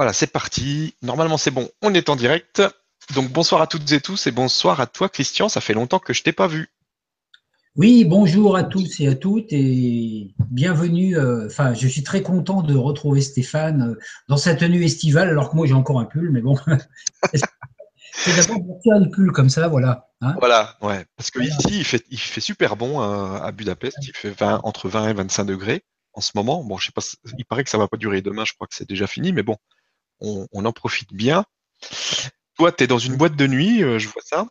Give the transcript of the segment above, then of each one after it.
Voilà, c'est parti. Normalement, c'est bon. On est en direct. Donc, bonsoir à toutes et tous et bonsoir à toi, Christian. Ça fait longtemps que je t'ai pas vu. Oui, bonjour à tous et à toutes et bienvenue. euh, Enfin, je suis très content de retrouver Stéphane euh, dans sa tenue estivale, alors que moi j'ai encore un pull, mais bon. C'est d'abord pour faire un pull comme ça, voilà. hein. Voilà, ouais. Parce que Voilà. ici, il fait, il fait super bon euh, à Budapest. Il fait 20, entre 20 et 25 degrés en ce moment. Bon, je sais pas, il paraît que ça va pas durer demain. Je crois que c'est déjà fini, mais bon, on, on en profite bien. Toi, tu es dans une boîte de nuit, euh, je vois ça.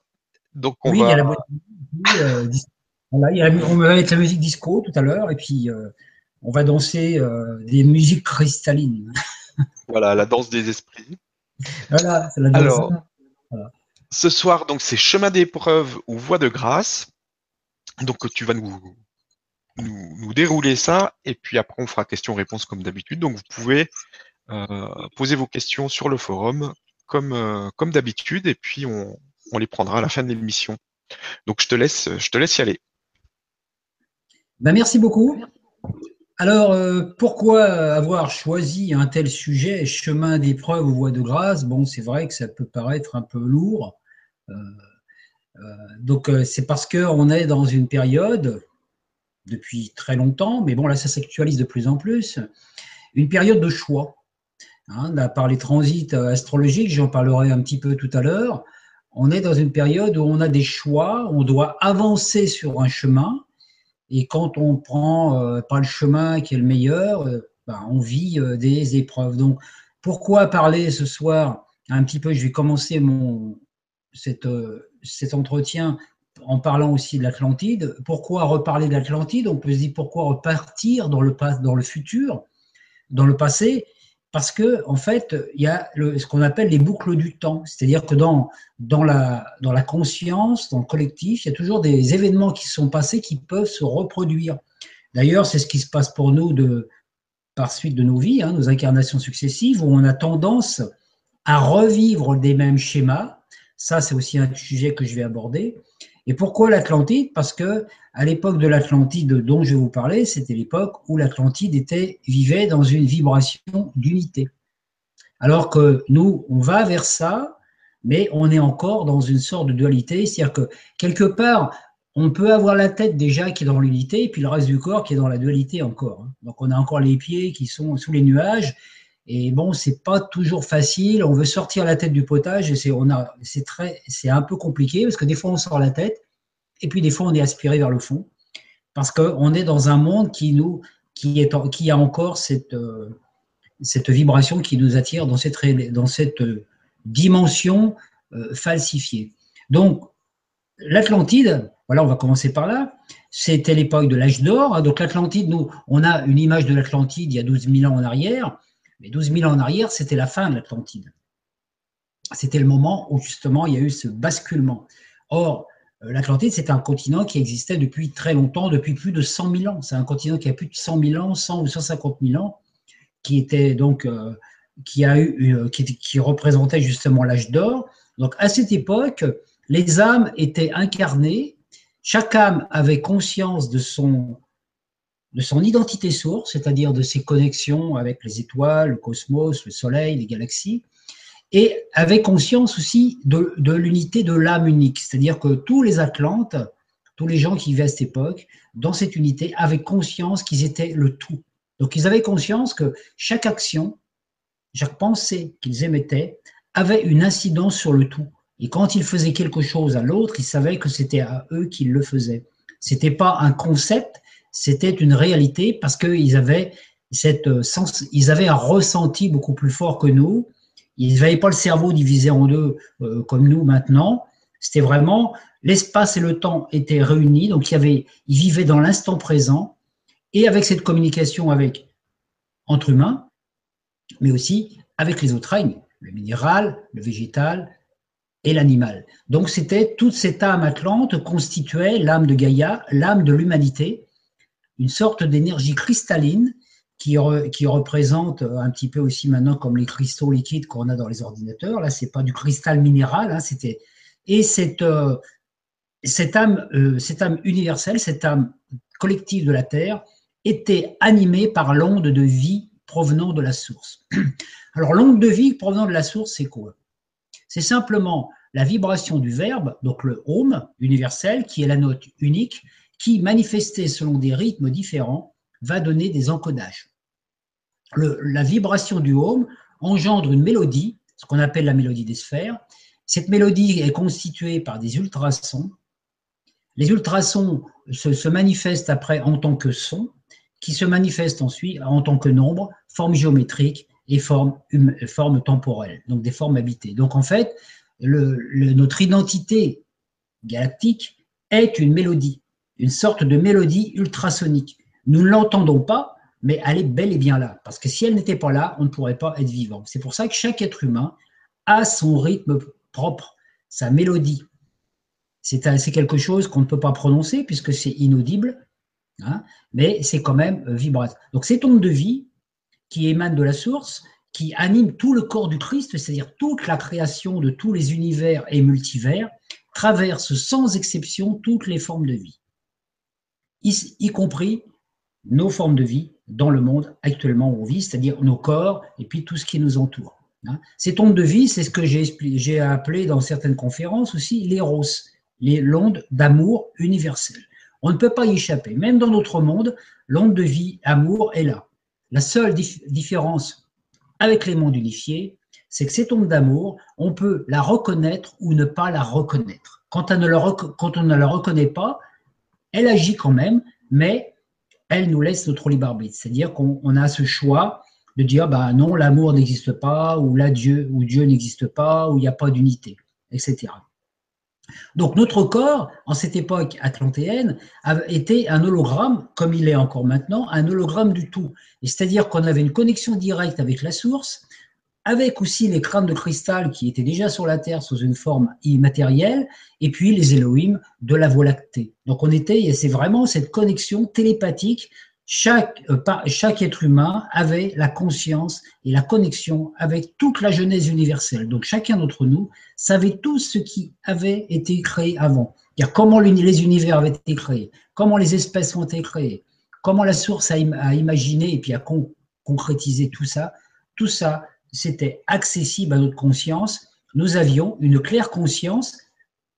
Donc, on oui, il y va. a la boîte de nuit, euh, dis- voilà, il y a la- on va mettre la musique disco tout à l'heure et puis euh, on va danser euh, des musiques cristallines. Voilà, la danse des esprits. Voilà, c'est la danse. Alors, ce soir, donc, c'est chemin d'épreuve ou voie de grâce. Donc, tu vas nous, nous, nous dérouler ça. Et puis après, on fera questions-réponses comme d'habitude. Donc, vous pouvez euh, poser vos questions sur le forum comme, euh, comme d'habitude. Et puis, on, on les prendra à la fin de l'émission. Donc, je te laisse, je te laisse y aller. Ben, merci beaucoup. Alors, euh, pourquoi avoir choisi un tel sujet, chemin d'épreuve ou voie de grâce? Bon, c'est vrai que ça peut paraître un peu lourd. Donc, c'est parce qu'on est dans une période, depuis très longtemps, mais bon, là, ça s'actualise de plus en plus, une période de choix. Hein, là, par les transits euh, astrologiques, j'en parlerai un petit peu tout à l'heure, on est dans une période où on a des choix, on doit avancer sur un chemin, et quand on prend euh, pas le chemin qui est le meilleur, euh, ben, on vit des épreuves. Donc, pourquoi parler ce soir un petit peu Je vais commencer mon, cette, cet entretien en parlant aussi de l'Atlantide. Pourquoi reparler de l'Atlantide? On peut se dire pourquoi repartir dans le, dans le futur, dans le passé? Parce que en fait, il y a ce qu'on appelle les boucles du temps, c'est-à-dire que dans dans la dans la conscience, dans le collectif, il y a toujours des événements qui sont passés qui peuvent se reproduire. D'ailleurs, c'est ce qui se passe pour nous de par suite de nos vies, hein, nos incarnations successives, où on a tendance à revivre des mêmes schémas. Ça, c'est aussi un sujet que je vais aborder. Et pourquoi l'Atlantide Parce que à l'époque de l'Atlantide dont je vous parler, c'était l'époque où l'Atlantide vivait dans une vibration d'unité. Alors que nous, on va vers ça, mais on est encore dans une sorte de dualité, c'est-à-dire que quelque part, on peut avoir la tête déjà qui est dans l'unité, et puis le reste du corps qui est dans la dualité encore. hein. Donc on a encore les pieds qui sont sous les nuages, et bon, c'est pas toujours facile. On veut sortir la tête du potage, et c'est on a, c'est très, c'est un peu compliqué parce que des fois on sort la tête, et puis des fois on est aspiré vers le fond, parce qu'on est dans un monde qui nous, qui est, qui a encore cette euh, cette vibration qui nous attire dans cette, dans cette euh, dimension euh, falsifiée. Donc, l'Atlantide, voilà, on va commencer par là, c'était l'époque de l'âge d'or. Donc, l'Atlantide, nous, on a une image de l'Atlantide il y a 12 000 ans en arrière, mais 12 000 ans en arrière, c'était la fin de l'Atlantide. C'était le moment où, justement, il y a eu ce basculement. Or, euh, l'Atlantide, c'est un continent qui existait depuis très longtemps, depuis plus de 100 000 ans. C'est un continent qui a plus de 100 000 ans, 100 ou 150 000 ans qui était donc euh, qui a eu euh, qui, qui représentait justement l'âge d'or. Donc à cette époque, les âmes étaient incarnées, chaque âme avait conscience de son de son identité source, c'est-à-dire de ses connexions avec les étoiles, le cosmos, le soleil, les galaxies, et avait conscience aussi de, de l'unité de l'âme unique, c'est-à-dire que tous les Atlantes, tous les gens qui vivaient à cette époque, dans cette unité, avaient conscience qu'ils étaient le tout. Donc ils avaient conscience que chaque action, chaque pensée qu'ils émettaient avait une incidence sur le tout. Et quand ils faisaient quelque chose à l'autre, ils savaient que c'était à eux qu'ils le faisaient. C'était pas un concept, c'était une réalité parce qu'ils avaient cette euh, sens, ils avaient un ressenti beaucoup plus fort que nous. Ils n'avaient pas le cerveau divisé en deux euh, comme nous maintenant. C'était vraiment l'espace et le temps étaient réunis, donc il y avait, ils vivaient dans l'instant présent et avec cette communication avec entre humains, mais aussi avec les autres règnes, le minéral, le végétal et l'animal. Donc c'était toute cette âme atlante constituait l'âme de Gaïa, l'âme de l'humanité, une sorte d'énergie cristalline qui, re, qui, représente un petit peu aussi maintenant comme les cristaux liquides qu'on a dans les ordinateurs. Là, c'est pas du cristal minéral, hein, c'était et cette, euh, cette âme, euh, cette âme universelle, cette âme collective de la Terre était animée par l'onde de vie provenant de la source. Alors, l'onde de vie provenant de la source, c'est quoi? C'est simplement la vibration du verbe, donc le home universel, qui est la note unique, qui, manifestée selon des rythmes différents, va donner des encodages. la vibration du home engendre une mélodie, ce qu'on appelle la mélodie des sphères. Cette mélodie est constituée par des ultrasons. Les ultrasons se, manifestent après en tant que son, qui se manifestent ensuite en tant que nombre, forme géométrique et forme, forme temporelle, donc des formes habitées. Donc en fait, notre identité galactique est une mélodie, une sorte de mélodie ultrasonique. Nous ne l'entendons pas, mais elle est bel et bien là. Parce que si elle n'était pas là, on ne pourrait pas être vivant. C'est pour ça que chaque être humain a son rythme propre, sa mélodie. C'est quelque chose qu'on ne peut pas prononcer puisque c'est inaudible, hein, mais c'est quand même euh, vibratoire. Donc cette onde de vie qui émane de la source, qui anime tout le corps du Christ, c'est-à-dire toute la création de tous les univers et multivers, traverse sans exception toutes les formes de vie, y, compris nos formes de vie dans le monde actuellement où on vit, c'est-à-dire nos corps et puis tout ce qui nous entoure. Hein. Ces ondes de vie, c'est ce que j'ai appelé dans certaines conférences aussi l'éros, l'onde d'amour universel. On ne peut pas y échapper. Même dans notre monde, l'onde de vie, amour est là. La seule différence avec les mondes unifiés, c'est que cette onde d'amour, on peut la reconnaître ou ne pas la reconnaître. Quand, on ne la reconnaît pas, elle agit quand même, mais elle nous laisse notre libre arbitre. C'est-à-dire qu'on a ce choix de dire bah non, l'amour n'existe pas, ou là Dieu, ou Dieu n'existe pas, ou il n'y a pas d'unité, etc. Donc notre corps, en cette époque atlantéenne, était un hologramme, comme il est encore maintenant, un hologramme du tout. C'est-à-dire qu'on avait une connexion directe avec la source, avec aussi les crânes de cristal qui étaient déjà sur la Terre sous une forme immatérielle, et puis les Elohim de la Voie lactée. Donc on était, et c'est vraiment cette connexion télépathique chaque, euh, être humain avait la conscience et la connexion avec toute la genèse universelle. Donc chacun d'entre nous savait tout ce qui avait été créé avant. comment les univers avaient été créés, comment les espèces ont été créées, comment la source a, imaginé et puis a concrétisé tout ça. Tout ça, c'était accessible à notre conscience. Nous avions une claire conscience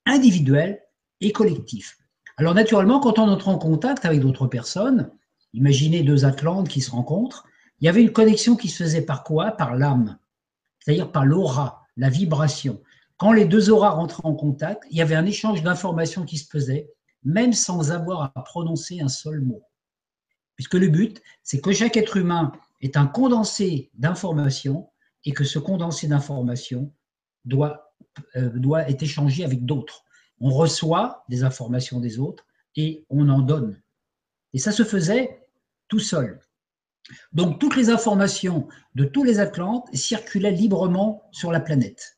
individuelle et collective. Alors naturellement, quand on entre en contact avec d'autres personnes, Imaginez deux Atlantes qui se rencontrent. Il y avait une connexion qui se faisait par quoi? Par l'âme, c'est-à-dire par l'aura, la vibration. Quand les deux auras rentraient en contact, il y avait un échange d'informations qui se faisait, même sans avoir à prononcer un seul mot. Puisque le but, c'est que chaque être humain est un condensé d'informations et que ce condensé d'informations doit, euh, doit être échangé avec d'autres. On reçoit des informations des autres et on en donne. Et ça se faisait tout seul. Donc toutes les informations de tous les Atlantes circulaient librement sur la planète.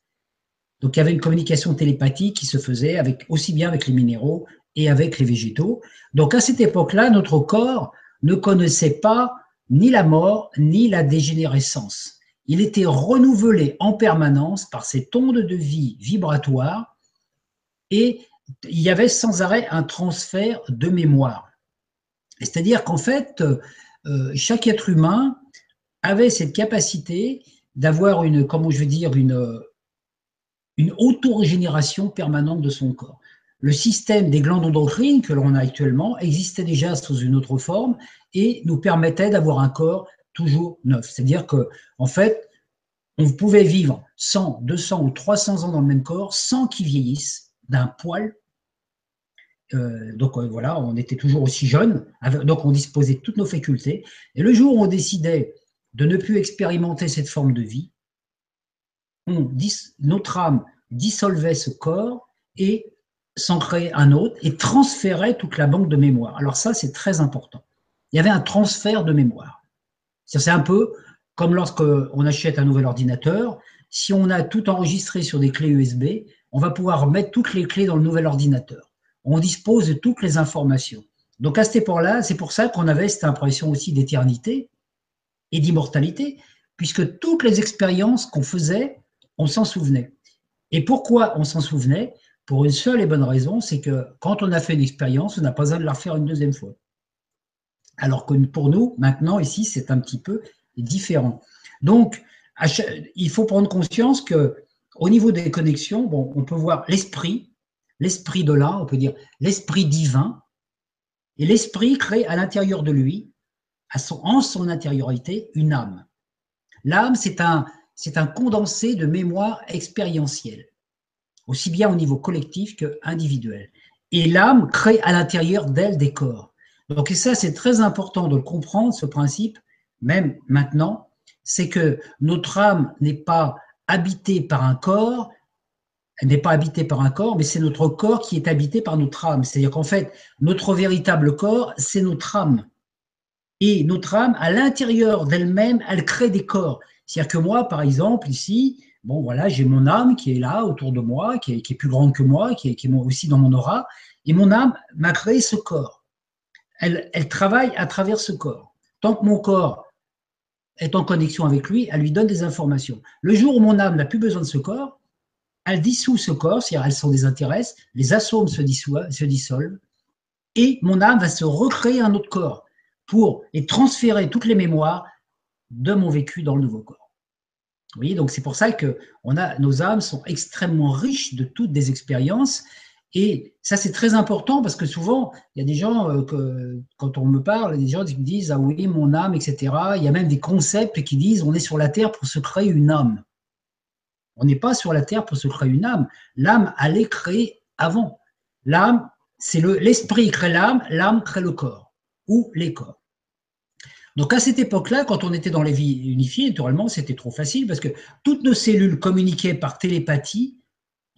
Donc il y avait une communication télépathique qui se faisait aussi bien avec les minéraux et avec les végétaux. Donc à cette époque-là, notre corps ne connaissait pas ni la mort ni la dégénérescence. Il était renouvelé en permanence par cette onde de vie vibratoire et il y avait sans arrêt un transfert de mémoire. C'est-à-dire qu'en fait, euh, chaque être humain avait cette capacité d'avoir une, comment je veux dire, auto-régénération permanente de son corps. Le système des glandes endocrines que l'on a actuellement existait déjà sous une autre forme et nous permettait d'avoir un corps toujours neuf. C'est-à-dire que, en fait, on pouvait vivre 100, 200 ou 300 ans dans le même corps sans qu'il vieillisse d'un poil euh, donc euh, voilà, on était toujours aussi jeunes, donc on disposait toutes nos facultés. Et le jour où on décidait de ne plus expérimenter cette forme de vie, notre âme dissolvait ce corps et s'en créait un autre et transférait toute la banque de mémoire. Alors ça, c'est très important. Il y avait un transfert de mémoire. C'est un peu comme lorsqu'on achète un nouvel ordinateur. Si on a tout enregistré sur des clés USB, on va pouvoir mettre toutes les clés dans le nouvel ordinateur on dispose de toutes les informations. Donc à cette époque-là, c'est pour ça qu'on avait cette impression aussi d'éternité et d'immortalité, puisque toutes les expériences qu'on faisait, on s'en souvenait. Et pourquoi on s'en souvenait? Pour une seule et bonne raison, c'est que quand on a fait une expérience, on n'a pas besoin de la refaire une deuxième fois. Alors que pour nous, maintenant, ici, c'est un petit peu différent. Donc, il faut prendre conscience que au niveau des connexions, on peut voir l'esprit, l'esprit de là, on peut dire l'esprit divin, et l'esprit crée à l'intérieur de lui, en son intériorité, une âme. L'âme, c'est un, condensé de mémoire expérientielle, aussi bien au niveau collectif que individuel. Et l'âme crée à l'intérieur d'elle des corps. Donc, ça, c'est très important de le comprendre, ce principe, même maintenant, c'est que notre âme n'est pas habitée par un corps, elle n'est pas habitée par un corps, mais c'est notre corps qui est habité par notre âme. C'est-à-dire qu'en fait, notre véritable corps, c'est notre âme. Et notre âme, à l'intérieur d'elle-même, elle crée des corps. C'est-à-dire que moi, par exemple, ici, bon voilà, j'ai mon âme qui est là autour de moi, qui est, plus grande que moi, qui est, qui est, aussi dans mon aura, et mon âme m'a créé ce corps. Elle, travaille à travers ce corps. Tant que mon corps est en connexion avec lui, elle lui donne des informations. Le jour où mon âme n'a plus besoin de ce corps, elle dissout ce corps, c'est-à-dire elle s'en désintéresse, les atomes se, se dissolvent, et mon âme va se recréer un autre corps pour et transférer toutes les mémoires de mon vécu dans le nouveau corps. Vous voyez, donc c'est pour ça que nos âmes sont extrêmement riches de toutes des expériences et ça, c'est très important parce que souvent, il y a des gens, euh, que, quand on me parle, des gens qui me disent Ah oui, mon âme, etc. Il y a même des concepts qui disent On est sur la terre pour se créer une âme. On n'est pas sur la terre pour se créer une âme. L'âme, elle est créée avant. L'âme, c'est l'esprit crée l'âme, l'âme crée le corps ou les corps. Donc à cette époque-là, quand on était dans les vies unifiées, naturellement, c'était trop facile parce que toutes nos cellules communiquaient par télépathie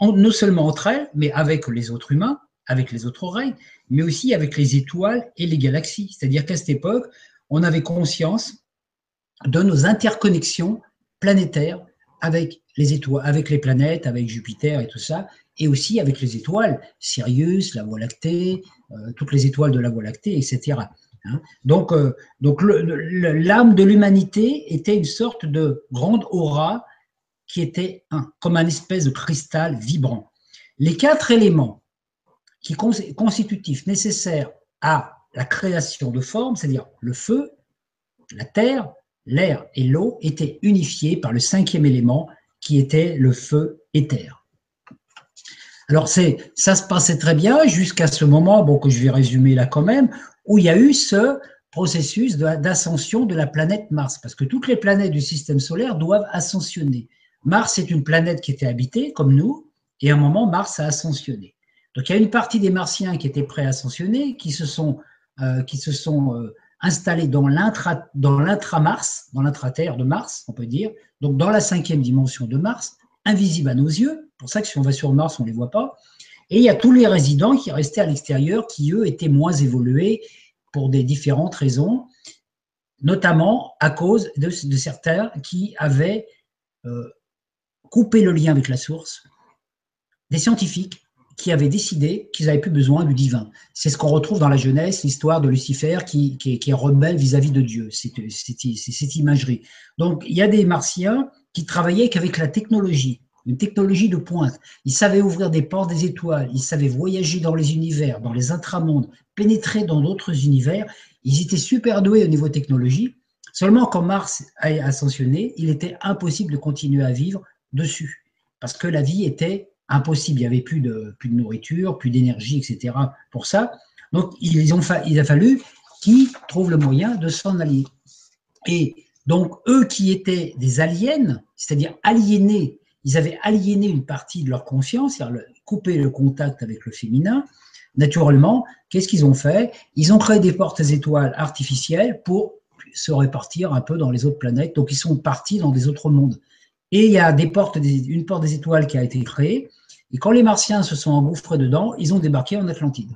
non seulement entre elles, mais avec les autres humains, avec les autres oreilles, mais aussi avec les étoiles et les galaxies. C'est-à-dire qu'à cette époque, on avait conscience de nos interconnexions planétaires avec les étoiles, avec les planètes, avec Jupiter et tout ça, et aussi avec les étoiles, Sirius, la Voie lactée, euh, toutes les étoiles de la Voie lactée, etc. Hein. donc, euh, donc l'âme de l'humanité était une sorte de grande aura qui était un, comme un espèce de cristal vibrant. Les quatre éléments qui constitutifs nécessaires à la création de formes, c'est-à-dire le feu, la terre, l'air et l'eau, étaient unifiés par le cinquième élément qui était le feu éther. Alors c'est, ça se passait très bien jusqu'à ce moment, bon que je vais résumer là quand même, où il y a eu ce processus d'ascension de la planète Mars, parce que toutes les planètes du système solaire doivent ascensionner. Mars est une planète qui était habitée, comme nous, et à un moment, Mars a ascensionné. Donc il y a une partie des Martiens qui étaient prêts à ascensionner, qui se sont, euh, qui se sont euh, installés dans l'intra-Mars, dans l'intra-Terre de Mars, on peut dire, donc dans la cinquième dimension de Mars, invisible à nos yeux, pour ça que si on va sur Mars, on ne les voit pas. Et il y a tous les résidents qui restaient à l'extérieur, qui eux étaient moins évolués pour des différentes raisons, notamment à cause de, certains qui avaient euh, couper le lien avec la source, des scientifiques qui avaient décidé qu'ils n'avaient plus besoin du divin. C'est ce qu'on retrouve dans la Genèse, l'histoire de Lucifer qui, est rebelle vis-à-vis de Dieu, C'est cette imagerie. Donc il y a des martiens qui travaillaient qu'avec la technologie, une technologie de pointe. Ils savaient ouvrir des portes des étoiles, ils savaient voyager dans les univers, dans les intramondes, pénétrer dans d'autres univers. Ils étaient super doués au niveau technologie. Seulement quand Mars a ascensionné, il était impossible de continuer à vivre dessus, parce que la vie était impossible. Il n'y avait plus de, plus de nourriture, plus d'énergie, etc. pour ça. Donc, il a fallu qu'ils trouvent le moyen de s'en allier. Et donc, eux qui étaient des aliens, c'est-à-dire aliénés, ils avaient aliéné une partie de leur conscience, c'est-à-dire coupé le contact avec le féminin. Naturellement, qu'est-ce qu'ils ont fait? Ils ont créé des portes étoiles artificielles pour se répartir un peu dans les autres planètes. Donc, ils sont partis dans des autres mondes. Et il y a une porte des étoiles qui a été créée. Et quand les Martiens se sont engouffrés dedans, ils ont débarqué en Atlantide.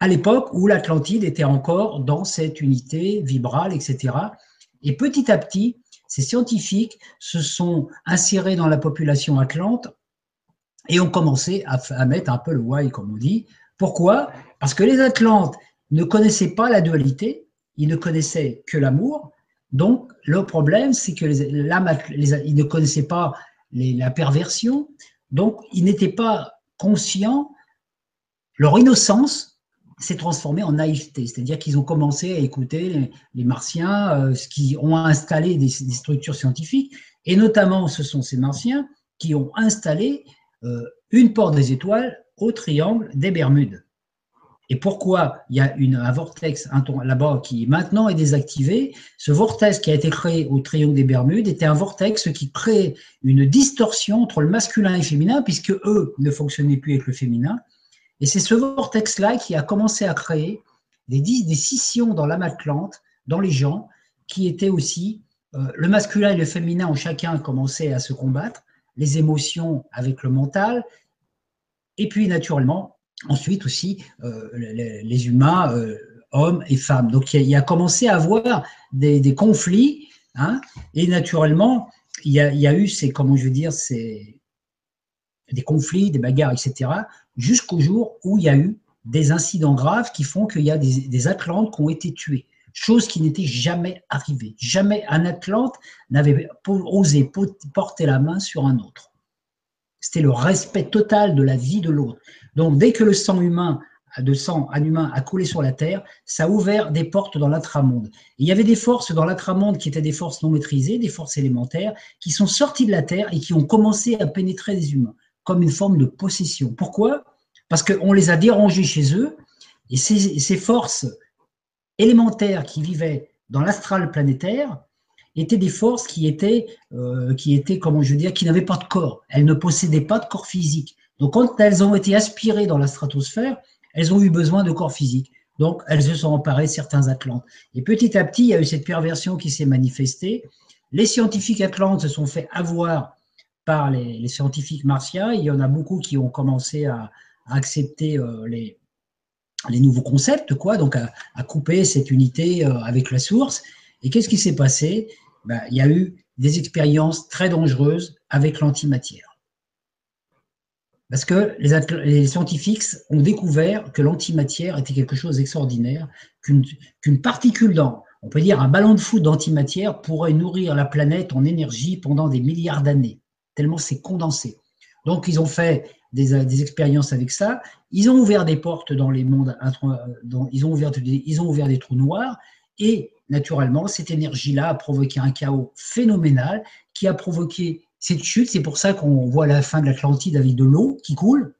À l'époque où l'Atlantide était encore dans cette unité vibrale, etc. Et petit à petit, ces scientifiques se sont insérés dans la population atlante et ont commencé à, à mettre un peu le why, comme on dit. Pourquoi? Parce que les Atlantes ne connaissaient pas la dualité, ils ne connaissaient que l'amour, donc, le problème, c'est que les, ils ne connaissaient pas la perversion, donc ils n'étaient pas conscients, leur innocence s'est transformé en naïveté, c'est-à-dire qu'ils ont commencé à écouter les, martiens, euh, qui ont installé des, structures scientifiques, et notamment ce sont ces martiens qui ont installé euh, une porte des étoiles au triangle des Bermudes. Et pourquoi il y a un vortex là-bas qui maintenant est désactivé Ce vortex qui a été créé au triangle des Bermudes était un vortex qui crée une distorsion entre le masculin et le féminin, puisque eux ne fonctionnaient plus avec le féminin. Et c'est ce vortex-là qui a commencé à créer des, des scissions dans l'âme atlante, dans les gens, qui étaient aussi euh, le masculin et le féminin ont chacun commencé à se combattre, les émotions avec le mental, et puis naturellement ensuite aussi euh, les, humains, euh, hommes et femmes. Donc il y, a, commencé à avoir des, conflits, hein, et naturellement, il y, a, eu ces, comment je veux dire, ces, des conflits, des bagarres, etc., jusqu'au jour où il y a eu des incidents graves qui font qu'il y a des, des, Atlantes qui ont été tués, chose qui n'était jamais arrivée. Jamais un Atlante n'avait osé porter la main sur un autre. C'était le respect total de la vie de l'autre. Donc, dès que le sang humain de sang un humain a coulé sur la Terre, ça a ouvert des portes dans l'intramonde. Il y avait des forces dans l'intramonde qui étaient des forces non maîtrisées, des forces élémentaires, qui sont sorties de la Terre et qui ont commencé à pénétrer les humains, comme une forme de possession. Pourquoi? Parce qu'on les a dérangés chez eux, et ces, ces forces élémentaires qui vivaient dans l'astral planétaire étaient des forces qui étaient, euh, qui étaient, comment je veux dire, qui n'avaient pas de corps. Elles ne possédaient pas de corps physique. Donc, quand elles ont été aspirées dans la stratosphère, elles ont eu besoin de corps physiques. Donc, elles se sont emparées certains Atlantes. Et petit à petit, il y a eu cette perversion qui s'est manifestée. Les scientifiques Atlantes se sont fait avoir par les, scientifiques martiens. Il y en a beaucoup qui ont commencé à, accepter euh, les, les nouveaux concepts, quoi, donc à, couper cette unité euh, avec la source. Et qu'est-ce qui s'est passé? Ben, Il y a eu des expériences très dangereuses avec l'antimatière. Parce que les, scientifiques ont découvert que l'antimatière était quelque chose d'extraordinaire, qu'une particule dans, on peut dire un ballon de foot d'antimatière pourrait nourrir la planète en énergie pendant des milliards d'années, tellement c'est condensé. Donc ils ont fait des, expériences avec ça, ils ont ouvert des portes dans les mondes, ils ont ouvert des trous noirs, et naturellement, cette énergie-là a provoqué un chaos phénoménal qui a provoqué cette chute, c'est pour ça qu'on voit la fin de l'Atlantide avec de l'eau qui coule.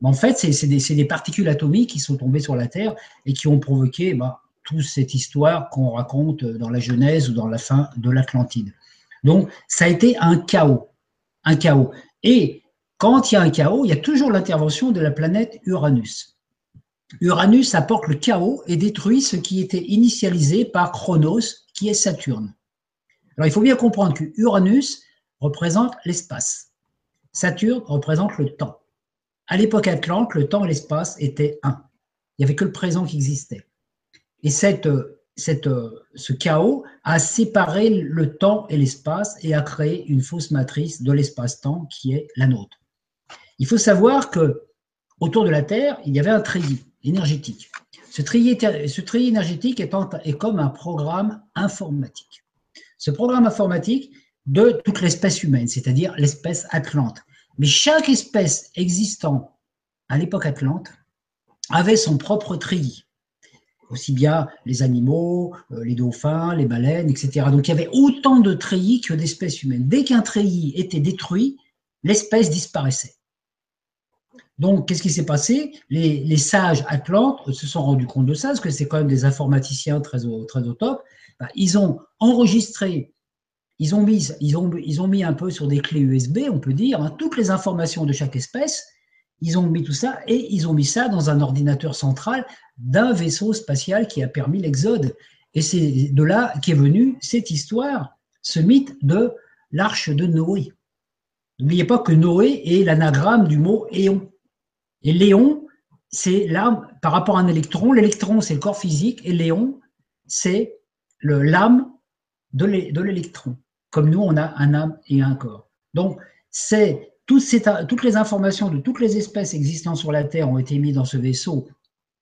Mais en fait, c'est des, particules atomiques qui sont tombées sur la Terre et qui ont provoqué bah, toute cette histoire qu'on raconte dans la Genèse ou dans la fin de l'Atlantide. Donc, ça a été un chaos. Un chaos. Et quand il y a un chaos, il y a toujours l'intervention de la planète Uranus. Uranus apporte le chaos et détruit ce qui était initialisé par Chronos, qui est Saturne. Alors, il faut bien comprendre que Uranus, représente l'espace. Saturne représente le temps. À l'époque atlante, le temps et l'espace étaient un. Il n'y avait que le présent qui existait. Et cette, ce chaos a séparé le temps et l'espace et a créé une fausse matrice de l'espace-temps qui est la nôtre. Il faut savoir que autour de la Terre, il y avait un treillis énergétique. Ce treillis énergétique est, comme un programme informatique. Ce programme informatique, de toute l'espèce humaine, c'est-à-dire l'espèce atlante. Mais chaque espèce existant à l'époque atlante avait son propre treillis. Aussi bien les animaux, euh, les dauphins, les baleines, etc. Donc il y avait autant de treillis que d'espèces humaines. Dès qu'un treillis était détruit, l'espèce disparaissait. Donc, qu'est-ce qui s'est passé? Les, sages atlantes se sont rendus compte de ça, parce que c'est quand même des informaticiens très au, très top. Ben, ils ont enregistré ils ont, mis, ils, ont, ils ont mis un peu sur des clés USB, on peut dire, hein, toutes les informations de chaque espèce. Ils ont mis tout ça et ils ont mis ça dans un ordinateur central d'un vaisseau spatial qui a permis l'exode. Et c'est de là qu'est venue cette histoire, ce mythe de l'arche de Noé. N'oubliez pas que Noé est l'anagramme du mot éon. Et Léon, c'est l'âme par rapport à un électron. L'électron, c'est le corps physique et Léon, c'est l'âme de l'électron comme nous, on a un âme et un corps. Donc, c'est toutes, les informations de toutes les espèces existant sur la Terre ont été mises dans ce vaisseau,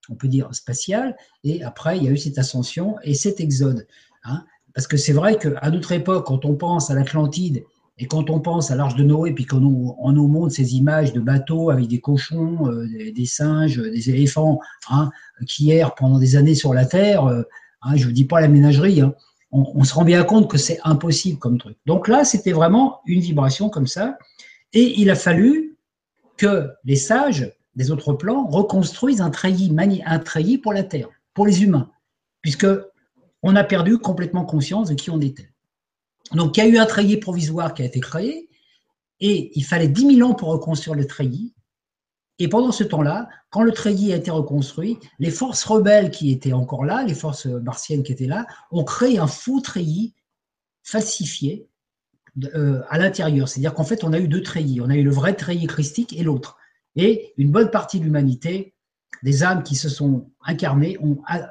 on peut dire spatial, et après, il y a eu cette ascension et cet exode. Hein. Parce que c'est vrai qu'à notre époque, quand on pense à l'Atlantide Et quand on pense à l'Arche de Noé, puis qu'on nous, on nous montre ces images de bateaux avec des cochons, euh, des, singes, des éléphants hein, qui errent pendant des années sur la Terre, euh, hein, je ne vous dis pas la ménagerie, hein, on, se rend bien compte que c'est impossible comme truc. Donc là, c'était vraiment une vibration comme ça. Et il a fallu que les sages des autres plans reconstruisent un treillis pour la Terre, pour les humains, puisque on a perdu complètement conscience de qui on était. Donc, il y a eu un treillis provisoire qui a été créé, et il fallait 10 000 ans pour reconstruire le treillis. Et pendant ce temps-là, quand le treillis a été reconstruit, les forces rebelles qui étaient encore là, les forces martiennes qui étaient là, ont créé un faux treillis falsifié euh, à l'intérieur. C'est-à-dire qu'en fait, on a eu deux treillis. On a eu le vrai treillis christique et l'autre. Et une bonne partie de l'humanité, des âmes qui se sont incarnées,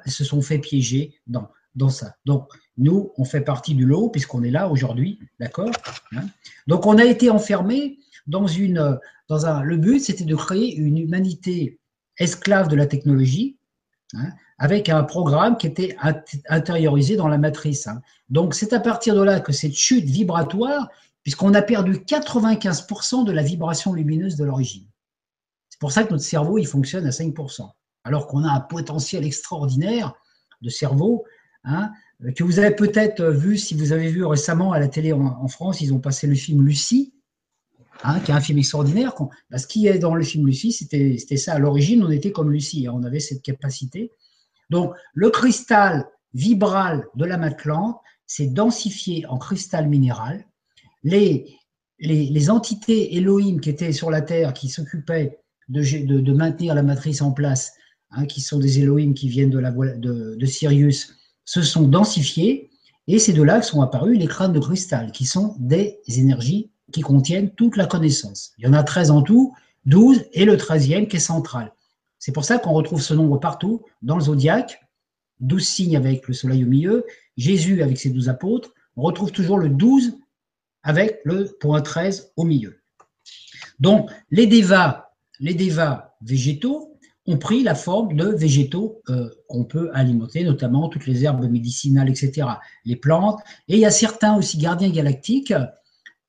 se sont fait piéger dans, dans ça. Donc, nous, on fait partie du lot puisqu'on est là aujourd'hui, d'accord hein. Donc, on a été enfermés dans une, dans un. Le but, c'était de créer une humanité esclave de la technologie, hein, avec un programme qui était intériorisé dans la matrice. Hein. Donc, c'est à partir de là que cette chute vibratoire, puisqu'on a perdu 95% de la vibration lumineuse de l'origine. C'est pour ça que notre cerveau, il fonctionne à 5%, alors qu'on a un potentiel extraordinaire de cerveau que vous avez peut-être vu, si vous avez vu récemment à la télé en, France, ils ont passé le film Lucie, hein, qui est un film extraordinaire. ce qui est dans le film Lucie, c'était ça. À l'origine, on était comme Lucie, hein, on avait cette capacité. Donc, le cristal vibral de la Matlante s'est densifié en cristal minéral. Les, les, entités Elohim qui étaient sur la Terre, qui s'occupaient de, de, maintenir la matrice en place, qui sont des Elohim qui viennent de, la, de, de Sirius, se sont densifiés et c'est de là que sont apparus les crânes de cristal, qui sont des énergies qui contiennent toute la connaissance. Il y en a 13 en tout, 12 et le 13e qui est central. C'est pour ça qu'on retrouve ce nombre partout dans le zodiaque, 12 signes avec le soleil au milieu, Jésus avec ses 12 apôtres, on retrouve toujours le 12 avec le point 13 au milieu. Donc les dévas, les dévas végétaux, ont pris la forme de végétaux euh, qu'on peut alimenter, notamment toutes les herbes médicinales, etc., les plantes. Et il y a certains aussi gardiens galactiques,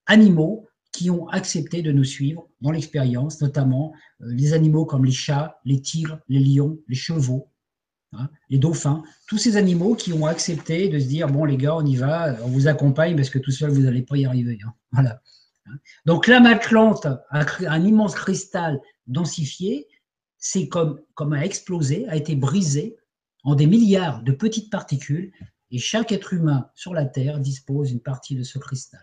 animaux, qui ont accepté de nous suivre dans l'expérience, notamment euh, les animaux comme les chats, les tigres, les lions, les chevaux, hein, les dauphins, tous ces animaux qui ont accepté de se dire, bon les gars, on y va, on vous accompagne parce que tout seul, vous n'allez pas y arriver. Hein. Voilà. Donc la Matlante a un immense cristal densifié c'est comme, a explosé, a été brisé en des milliards de petites particules, et chaque être humain sur la Terre dispose d'une partie de ce cristal,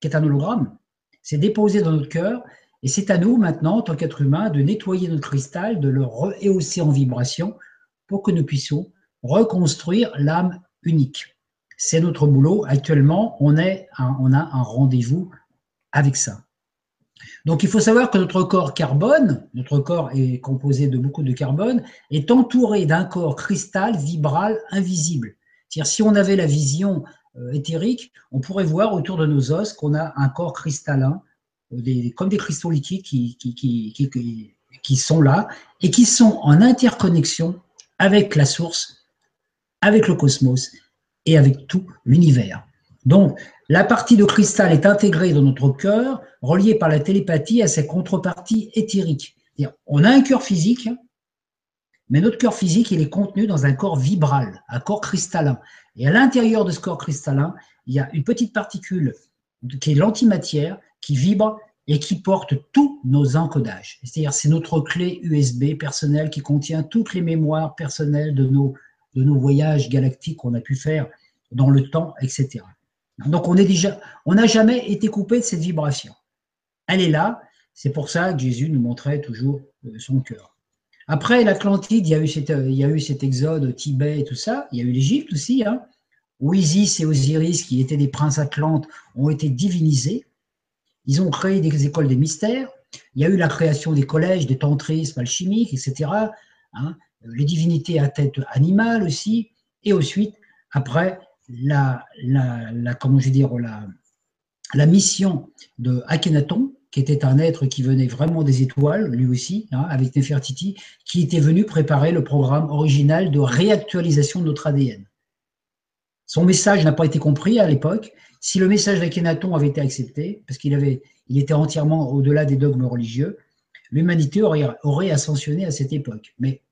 qui est un hologramme. C'est déposé dans notre cœur, et c'est à nous maintenant, en tant qu'être humain, de nettoyer notre cristal, de le rehausser en vibration, pour que nous puissions reconstruire l'âme unique. C'est notre boulot. Actuellement, on, est on a un rendez-vous avec ça. Donc il faut savoir que notre corps carbone, notre corps est composé de beaucoup de carbone, est entouré d'un corps cristal vibral invisible. C'est-à-dire si on avait la vision euh, éthérique, on pourrait voir autour de nos os qu'on a un corps cristallin, euh, comme des cristaux liquides qui, qui sont là et qui sont en interconnexion avec la source, avec le cosmos et avec tout l'univers. Donc, la partie de cristal est intégrée dans notre cœur, reliée par la télépathie à ses contreparties éthériques. On a un cœur physique, mais notre cœur physique, est contenu dans un corps vibral, un corps cristallin. Et à l'intérieur de ce corps cristallin, il y a une petite particule qui est l'antimatière, qui vibre et qui porte tous nos encodages. C'est-à-dire, c'est notre clé USB personnelle qui contient toutes les mémoires personnelles de nos voyages galactiques qu'on a pu faire dans le temps, etc. Donc on est déjà, on n'a jamais été coupé de cette vibration. Elle est là. C'est pour ça que Jésus nous montrait toujours euh, son cœur. Après l'Atlantide, il y a eu cet, il y a eu cet exode au Tibet et tout ça. Il y a eu l'Égypte aussi, hein, où Isis et Osiris, qui étaient des princes atlantes, ont été divinisés. Ils ont créé des écoles des mystères. Il y a eu la création des collèges, des tantrismes alchimiques, etc. Hein. les divinités à tête animale aussi. Et ensuite, après, la, mission de Akhenaton, qui était un être qui venait vraiment des étoiles, lui aussi, hein, avec Nefertiti, qui était venu préparer le programme original de réactualisation de notre ADN. Son message n'a pas été compris à l'époque. Si le message d'Akhenaton avait été accepté, parce qu'il avait, était entièrement au-delà des dogmes religieux, l'humanité aurait, aurait ascensionné à cette époque. Mais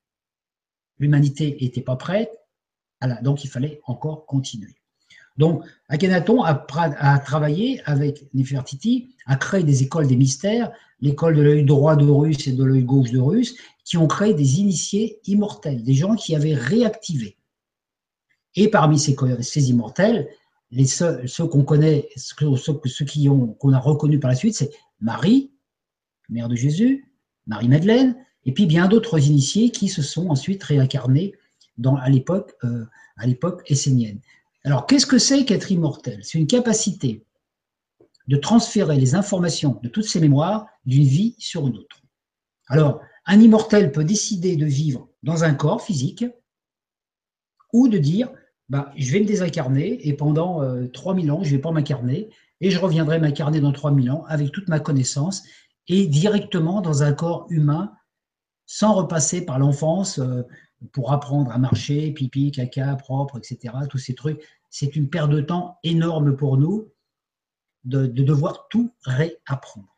l'humanité n'était pas prête, donc il fallait encore continuer. Donc, Akhenaton a, a, travaillé avec Nefertiti, a créé des écoles des mystères, l'école de l'œil droit de Russe et de l'œil gauche de Russe, qui ont créé des initiés immortels, des gens qui avaient réactivé. Et parmi ces, ces immortels, les ceux, qu'on connaît, ceux, ceux qui ont, qu'on a reconnus par la suite, c'est Marie, mère de Jésus, Marie-Madeleine, et puis bien d'autres initiés qui se sont ensuite réincarnés dans, à l'époque euh, à l'époque essénienne. Alors, qu'est-ce que c'est qu'être immortel? C'est une capacité de transférer les informations de toutes ces mémoires d'une vie sur une autre. Alors, un immortel peut décider de vivre dans un corps physique ou de dire bah, je vais me désincarner et pendant 3000 euh, ans, je ne vais pas m'incarner et je reviendrai m'incarner dans 3000 ans avec toute ma connaissance et directement dans un corps humain sans repasser par l'enfance euh, pour apprendre à marcher, pipi, caca, propre, etc. Tous ces trucs. C'est une perte de temps énorme pour nous de, de devoir tout réapprendre.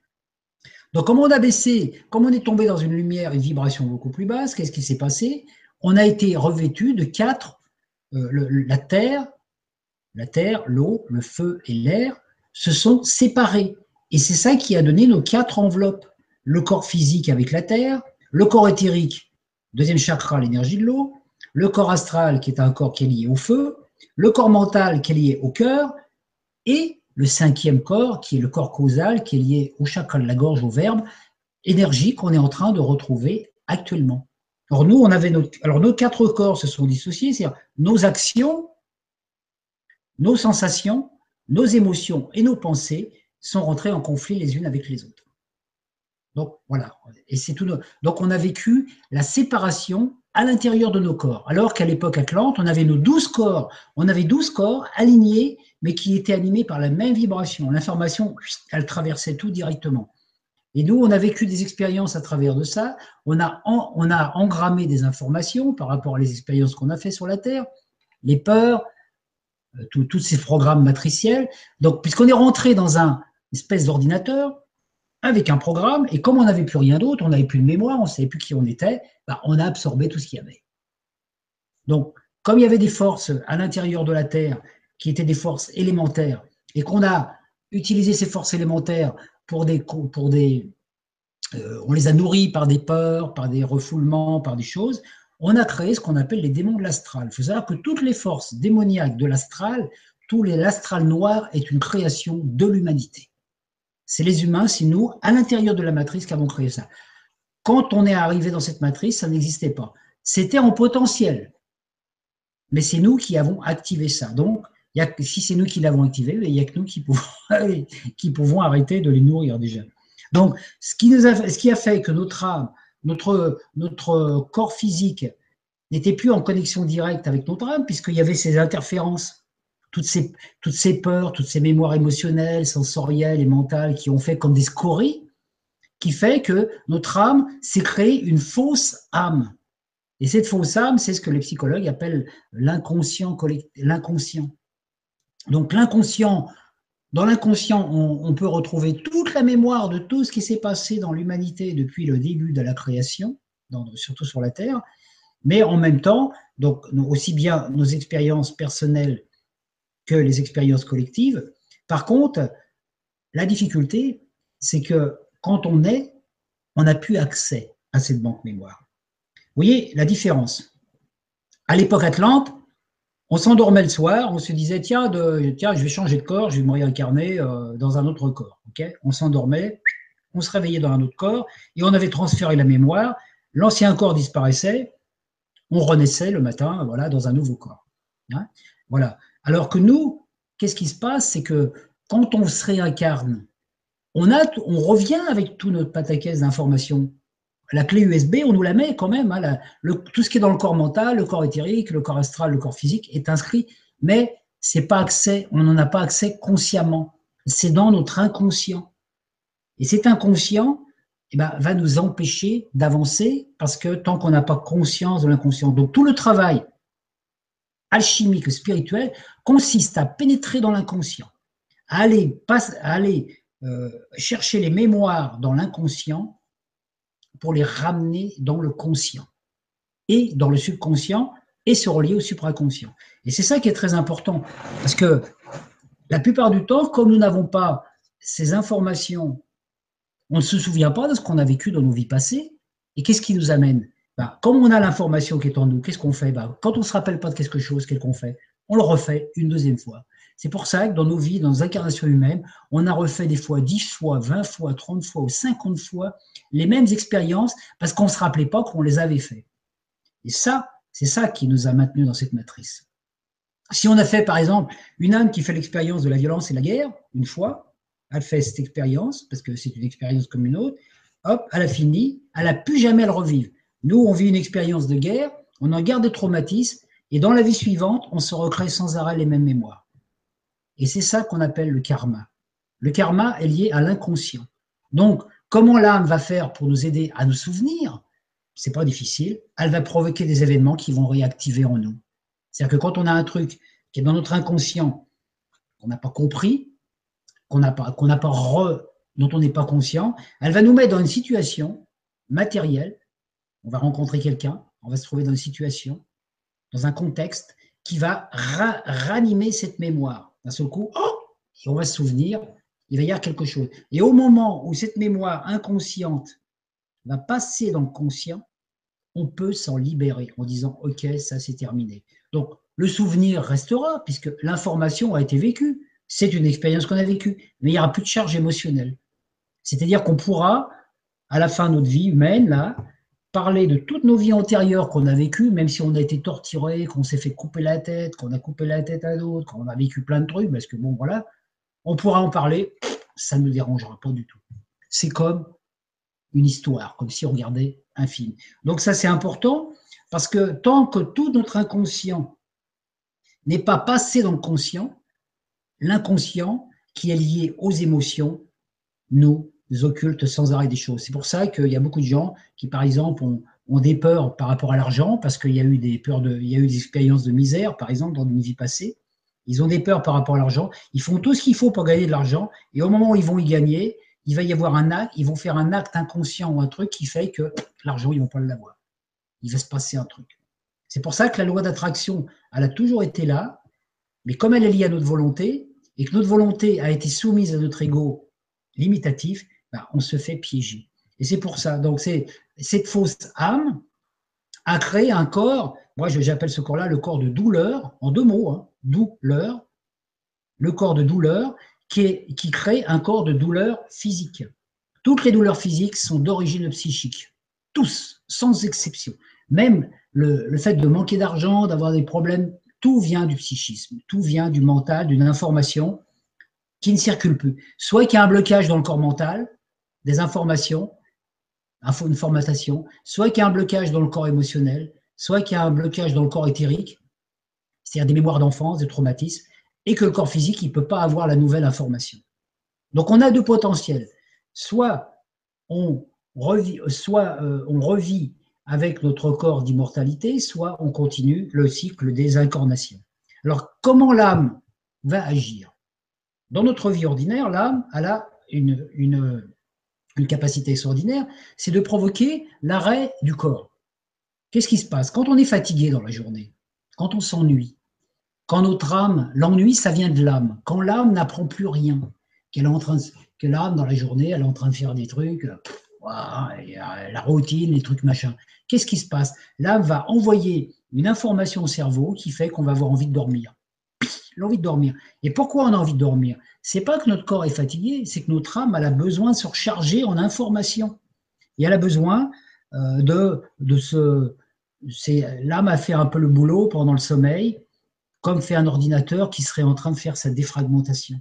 Donc, comme on a baissé, comme on est tombé dans une lumière, une vibration beaucoup plus basse, qu'est-ce qui s'est passé? On a été revêtu de quatre euh, la terre, la terre, l'eau, le feu et l'air se sont séparés. Et c'est ça qui a donné nos quatre enveloppes. Le corps physique avec la terre, le corps éthérique, deuxième chakra, l'énergie de l'eau, le corps astral qui est un corps qui est lié au feu, le corps mental qui est lié au cœur, et le cinquième corps qui est le corps causal qui est lié au chakra de la gorge, au verbe, énergie qu'on est en train de retrouver actuellement. Alors nous, on avait alors nos quatre corps se sont dissociés, c'est-à-dire nos actions, nos sensations, nos émotions et nos pensées sont rentrés en conflit les unes avec les autres. Donc voilà, et c'est tout. Donc on a vécu la séparation à l'intérieur de nos corps, alors qu'à l'époque Atlante, on avait nos douze corps, on avait douze corps alignés, mais qui étaient animés par la même vibration. L'information, elle traversait tout directement. Et nous, on a vécu des expériences à travers de ça. On a, engrammé des informations par rapport à les expériences qu'on a fait sur la Terre, les peurs, euh, tous ces programmes matriciels. Donc, puisqu'on est rentré dans un espèce d'ordinateur avec un programme, et comme on n'avait plus rien d'autre, on n'avait plus de mémoire, on ne savait plus qui on était, bah, on a absorbé tout ce qu'il y avait. Donc, comme il y avait des forces à l'intérieur de la Terre qui étaient des forces élémentaires, et qu'on a utilisé ces forces élémentaires pour des, pour des euh, on les a nourris par des peurs, par des refoulements, par des choses. On a créé ce qu'on appelle les démons de l'astral. Il faut savoir que toutes les forces démoniaques de l'astral, tout l'astral noir est une création de l'humanité. C'est les humains, c'est nous, à l'intérieur de la matrice, qui avons créé ça. Quand on est arrivé dans cette matrice, ça n'existait pas. C'était en potentiel. Mais c'est nous qui avons activé ça. Donc, si c'est nous qui l'avons activé, il n'y a que nous qui pouvons, arrêter de les nourrir déjà. Donc, ce qui, a, fait que notre âme, notre corps physique n'était plus en connexion directe avec notre âme, puisqu'il y avait ces interférences, toutes ces, peurs, toutes ces mémoires émotionnelles, sensorielles et mentales qui ont fait comme des scories, qui fait que notre âme s'est créée une fausse âme. Et cette fausse âme, c'est ce que les psychologues appellent l'inconscient l'inconscient. Donc l'inconscient, dans l'inconscient, on, peut retrouver toute la mémoire de tout ce qui s'est passé dans l'humanité depuis le début de la création, surtout sur la Terre, mais en même temps, donc aussi bien nos expériences personnelles que les expériences collectives. Par contre, la difficulté, c'est que quand on est, on n'a plus accès à cette banque mémoire. Vous voyez la différence? À l'époque Atlante, on s'endormait le soir, on se disait tiens, de, tiens, je vais changer de corps, je vais me réincarner euh, dans un autre corps. on s'endormait, on se réveillait dans un autre corps et on avait transféré la mémoire. L'ancien corps disparaissait, on renaissait le matin, voilà, dans un nouveau corps. Hein? voilà. Alors que nous, qu'est-ce qui se passe, c'est que quand on se réincarne, on a, on revient avec tout notre pataquès d'informations la clé USB, on nous la met quand même. Hein, tout ce qui est dans le corps mental, le corps éthérique, le corps astral, le corps physique est inscrit, mais c'est pas accès, on n'en a pas accès consciemment. C'est dans notre inconscient. Et cet inconscient eh ben, va nous empêcher d'avancer parce que tant qu'on n'a pas conscience de l'inconscient. Donc tout le travail alchimique spirituelle consiste à pénétrer dans l'inconscient, à aller, euh, chercher les mémoires dans l'inconscient pour les ramener dans le conscient et dans le subconscient et se relier au supraconscient. Et c'est ça qui est très important, parce que la plupart du temps, comme nous n'avons pas ces informations, on ne se souvient pas de ce qu'on a vécu dans nos vies passées, et qu'est-ce qui nous amène? Bah, Comme on a l'information qui est en nous, qu'est-ce qu'on fait? Bah, Quand on ne se rappelle pas de quelque chose, qu'est-ce qu'on fait? On le refait une deuxième fois. C'est pour ça que dans nos vies, dans nos incarnations humaines, on a refait des fois 10 fois, 20 fois, 30 fois ou 50 fois les mêmes expériences parce qu'on ne se rappelait pas qu'on les avait fait. Et ça, c'est ça qui nous a maintenus dans cette matrice. Si on a fait, par exemple, une âme qui fait l'expérience de la violence et la guerre, une fois, elle fait cette expérience, parce que c'est une expérience comme une autre, hop, elle a fini, elle n'a plus jamais à le revivre. Nous, on vit une expérience de guerre, on en garde des traumatismes, et dans la vie suivante, on se recrée sans arrêt les mêmes mémoires. Et c'est ça qu'on appelle le karma. Le karma est lié à l'inconscient. Donc, comment l'âme va faire pour nous aider à nous souvenir? C'est pas difficile. Elle va provoquer des événements qui vont réactiver en nous. C'est-à-dire que quand on a un truc qui est dans notre inconscient, qu'on n'a pas compris, qu'on n'a pas, qu'on n'a pas re, dont on n'est pas conscient, elle va nous mettre dans une situation matérielle. On va rencontrer quelqu'un, on va se trouver dans une situation, dans un contexte qui va ranimer cette mémoire d'un seul coup, oh, et on va se souvenir, il va y avoir quelque chose. Et au moment où cette mémoire inconsciente va passer dans le conscient, on peut s'en libérer en disant OK, ça c'est terminé. Donc le souvenir restera puisque l'information a été vécue. C'est une expérience qu'on a vécue, mais il n'y aura plus de charge émotionnelle. C'est-à-dire qu'on pourra, à la fin de notre vie humaine, là, parler de toutes nos vies antérieures qu'on a vécues, même si on a été torturé, qu'on s'est fait couper la tête, qu'on a coupé la tête à d'autres, qu'on a vécu plein de trucs, parce que bon, voilà, on pourra en parler, ça ne nous dérangera pas du tout. C'est comme une histoire, comme si on regardait un film. Donc ça, c'est important, parce que tant que tout notre inconscient n'est pas passé dans le conscient, l'inconscient qui est lié aux émotions nous occultes sans arrêt des choses. C'est pour ça qu'il y a beaucoup de gens qui, par exemple, ont, des peurs par rapport à l'argent, parce qu'il y a eu des peurs de, il y a eu des expériences de misère, par exemple, dans une vie passée. Ils ont des peurs par rapport à l'argent. Ils font tout ce qu'il faut pour gagner de l'argent, et au moment où ils vont y gagner, il va y avoir un acte, ils vont faire un acte inconscient ou un truc qui fait que l'argent, ils vont pas l'avoir. Il va se passer un truc. C'est pour ça que la loi d'attraction, elle a toujours été là, mais comme elle est liée à notre volonté, et que notre volonté a été soumise à notre ego limitatif, bah, on se fait piéger. Et c'est pour ça. Donc, c'est cette fausse âme a créé un corps. Moi, j'appelle ce corps-là le corps de douleur, en deux mots, hein, douleur. Le corps de douleur qui, crée un corps de douleur physique. Toutes les douleurs physiques sont d'origine psychique. Tous, sans exception. Même le, le fait de manquer d'argent, d'avoir des problèmes, tout vient du psychisme, tout vient du mental, d'une information qui ne circule plus. Soit qu'il y a un blocage dans le corps mental, des informations, une formatation, soit qu'il y a un blocage dans le corps émotionnel, soit qu'il y a un blocage dans le corps éthérique, c'est-à-dire des mémoires d'enfance, des traumatismes, et que le corps physique, ne peut pas avoir la nouvelle information. Donc on a deux potentiels. Soit on revit, soit, euh, on revit avec notre corps d'immortalité, soit on continue le cycle des incarnations. Alors comment l'âme va agir? Dans notre vie ordinaire, l'âme, a une, une, une capacité extraordinaire, c'est de provoquer l'arrêt du corps. Qu'est-ce qui se passe? Quand on est fatigué dans la journée, quand on s'ennuie, quand notre âme, l'ennui, ça vient de l'âme, quand l'âme n'apprend plus rien, qu'elle est que l'âme dans la journée, elle est en train de faire des trucs, la routine, les trucs machin. Qu'est-ce qui se passe? L'âme va envoyer une information au cerveau qui fait qu'on va avoir envie de dormir l'envie de dormir. Et pourquoi on a envie de dormir? C'est pas que notre corps est fatigué, c'est que notre âme a besoin de se recharger en information. Et elle a besoin euh, de, de se. L'âme a fait un peu le boulot pendant le sommeil, comme fait un ordinateur qui serait en train de faire sa défragmentation.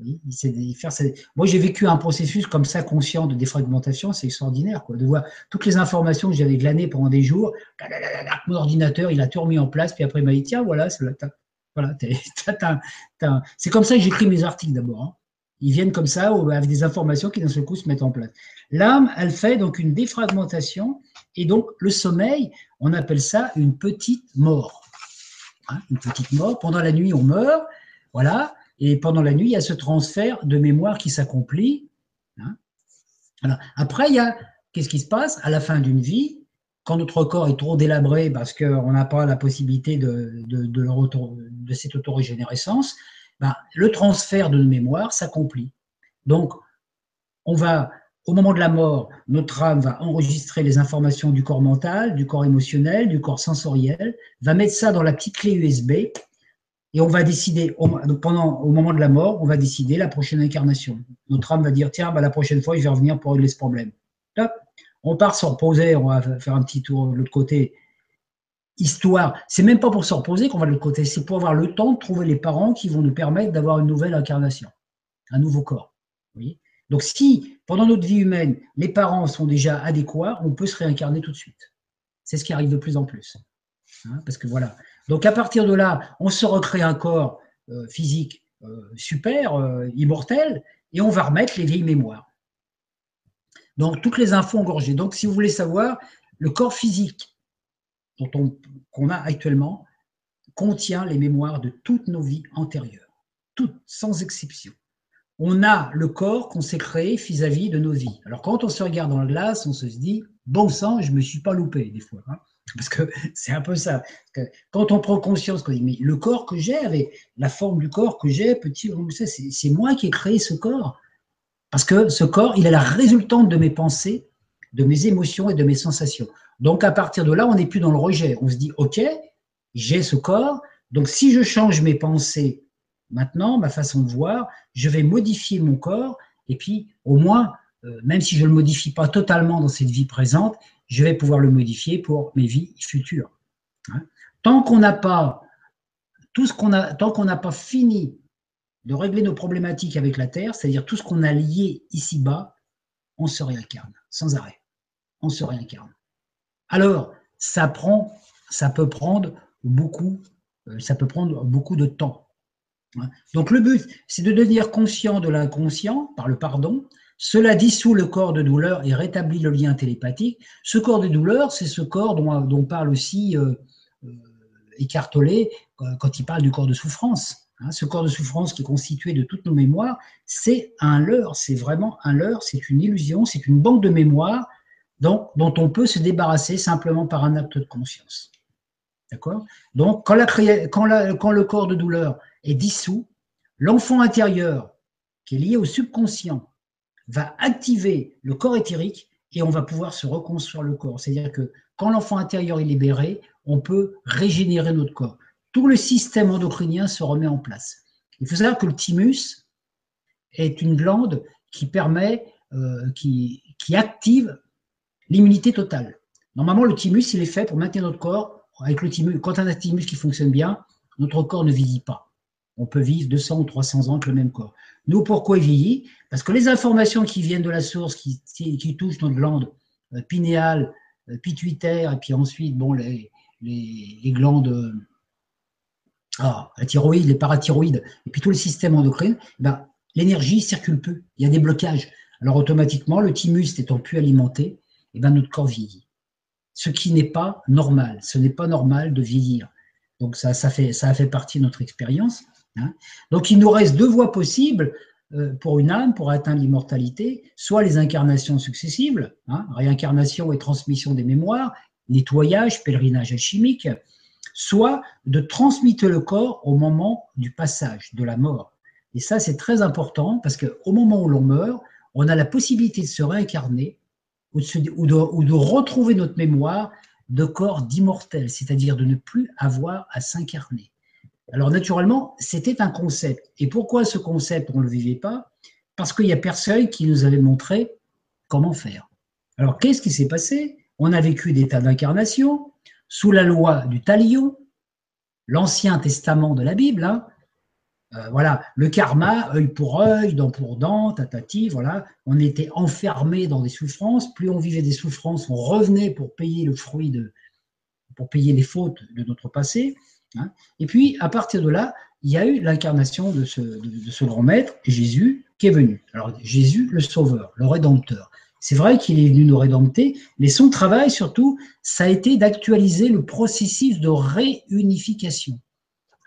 Moi, j'ai vécu un processus comme ça conscient de défragmentation, c'est extraordinaire, quoi, de voir toutes les informations que j'avais glanées pendant des jours. Mon ordinateur, il a tout remis en place, puis après, il m'a dit tiens, voilà, c'est voilà, c'est comme ça que j'écris mes articles d'abord. Hein. Ils viennent comme ça, avec des informations qui d'un seul coup se mettent en place. L'âme, elle fait donc une défragmentation, et donc le sommeil, on appelle ça une petite mort. hein, une petite mort. Pendant la nuit, on meurt, voilà, et pendant la nuit, il y a ce transfert de mémoire qui s'accomplit. Hein. Après, il y a, qu'est-ce qui se passe? À la fin d'une vie quand notre corps est trop délabré parce qu'on n'a pas la possibilité de, cette autorégénérescence, ben, le transfert de mémoire s'accomplit. Donc, on va, au moment de la mort, notre âme va enregistrer les informations du corps mental, du corps émotionnel, du corps sensoriel, va mettre ça dans la petite clé USB et on va décider, pendant, au moment de la mort, on va décider la prochaine incarnation. Notre âme va dire, tiens, bah, la prochaine fois, je vais revenir pour régler ce problème. On part se reposer, on va faire un petit tour de l'autre côté. Histoire, c'est même pas pour se reposer qu'on va de l'autre côté, c'est pour avoir le temps de trouver les parents qui vont nous permettre d'avoir une nouvelle incarnation, un nouveau corps. Donc si, pendant notre vie humaine, les parents sont déjà adéquats, on peut se réincarner tout de suite. C'est ce qui arrive de plus en plus. Hein, parce que voilà. Donc à partir de là, on se recrée un corps euh, physique euh, super, euh, immortel, et on va remettre les vieilles mémoires. Donc toutes les infos engorgées. Donc si vous voulez savoir, le corps physique qu'on a actuellement contient les mémoires de toutes nos vies antérieures, toutes, sans exception on a le corps qu'on s'est créé vis-à-vis de nos vies. Alors quand on se regarde dans la glace, on se dit, bon sang, je me suis pas loupé des fois. Hein. Parce que c'est un peu ça. quand on prend conscience dit, le corps que j'ai, la forme du corps que j'ai, petit, c'est moi qui ai créé ce corps. Parce que ce corps, il est la résultante de mes pensées, de mes émotions et de mes sensations. Donc à partir de là, on n'est plus dans le rejet. On se dit, OK, j'ai ce corps, donc si je change mes pensées Maintenant, ma façon de voir, je vais modifier mon corps et puis au moins, euh, même si je ne le modifie pas totalement dans cette vie présente, je vais pouvoir le modifier pour mes vies futures. Hein. Tant qu'on n'a pas tout ce qu'on a, tant qu'on n'a pas fini de régler nos problématiques avec la Terre, c'est-à-dire tout ce qu'on a lié ici-bas, on se réincarne sans arrêt. On se réincarne. Alors, ça prend, ça peut prendre beaucoup, euh, ça peut prendre beaucoup de temps. Donc le but, c'est de devenir conscient de l'inconscient par le pardon. Cela dissout le corps de douleur et rétablit le lien télépathique. Ce corps de douleur, c'est ce corps dont, parle aussi euh, euh euh, quand il parle du corps de souffrance. Hein. ce corps de souffrance qui est constitué de toutes nos mémoires, c'est un leurre, c'est vraiment un leurre, c'est une illusion, c'est une banque de mémoire dont, dont on peut se débarrasser simplement par un acte de conscience. D'accord? Donc, quand le corps de douleur est dissous, l'enfant intérieur, qui est lié au subconscient, va activer le corps éthérique et on va pouvoir se reconstruire le corps. C'est-à-dire que quand l'enfant intérieur est libéré, on peut régénérer notre corps. Tout le système endocrinien se remet en place. Il faut savoir que le thymus est une glande qui permet, euh, qui, active l'immunité totale. Normalement, le thymus, il est fait pour maintenir notre corps. Avec le thymus, quand on a un thymus qui fonctionne bien, notre corps ne vieillit pas on peut vivre 200 ou 300 ans avec le même corps. Nous, pourquoi il vieillit? Parce que les informations qui viennent de la source, qui, touchent notre glande euh, pinéale, euh, pituitaire, et puis ensuite, bon, les, les, glandes, euh, ah, la thyroïde, les parathyroïdes, et puis tout le système endocrine, eh ben, l'énergie circule peu, il y a des blocages. Alors automatiquement, le thymus étant plus alimenté, eh ben, notre corps vieillit. Ce qui n'est pas normal. Ce n'est pas normal de vieillir. Donc ça, ça, fait, ça a fait partie de notre expérience. Hein. Donc il nous reste deux voies possibles euh, pour une âme pour atteindre l'immortalité, soit les incarnations successives, hein, réincarnation et transmission des mémoires, nettoyage, pèlerinage alchimique, soit de transmettre le corps au moment du passage, de la mort. Et ça, c'est très important parce qu'au moment où l'on meurt, on a la possibilité de se réincarner ou de retrouver notre mémoire de corps d'immortel, c'est-à-dire de ne plus avoir à s'incarner. Alors naturellement, c'était un concept. Et pourquoi ce concept, on ne le vivait pas? Parce qu'il n'y a personne qui nous avait montré comment faire. Alors qu'est-ce qui s'est passé? On a vécu des tas d'incarnations sous la loi du talion, l'Ancien Testament de la Bible. Hein. Euh, voilà, le karma, œil pour œil, dent pour dent, tatati, voilà. On était enfermé dans des souffrances. Plus on vivait des souffrances, on revenait pour payer le fruit de, pour payer les fautes de notre passé. Hein. Et puis, à partir de là, il y a eu l'incarnation de ce, grand maître, Jésus, qui est venu. Alors, Jésus, le sauveur, le rédempteur. C'est vrai qu'il est venu nous rédempter, mais son travail, surtout, ça a été d'actualiser le processus de réunification.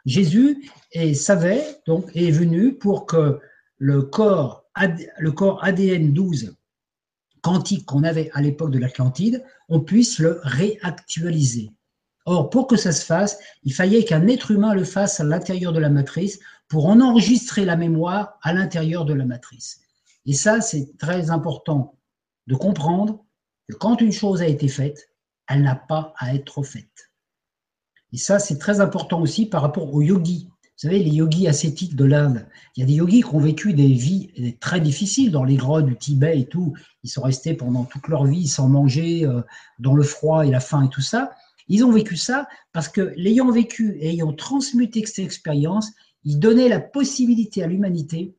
Jésus savait, donc, est venu pour que le corps, le corps ADN 12 quantique qu'on avait à l'époque de l'Atlantide, on puisse le réactualiser. Or, pour que ça se fasse, il fallait qu'un être humain le fasse à l'intérieur de la matrice pour en enregistrer la mémoire à l'intérieur de la matrice. Et ça, c'est très important de comprendre que quand une chose a été faite, elle n'a pas à être faite. Et ça, c'est très important aussi par rapport aux yogis. Vous savez, les yogis ascétiques de l'Inde, il y a des yogis qui ont vécu des vies très difficiles dans les grottes du Tibet et tout. Ils sont restés pendant toute leur vie sans manger, euh, dans le froid et la faim et tout ça. Ils ont vécu ça parce que l'ayant vécu et ayant transmuté cette expérience, ils donnaient la possibilité à l'humanité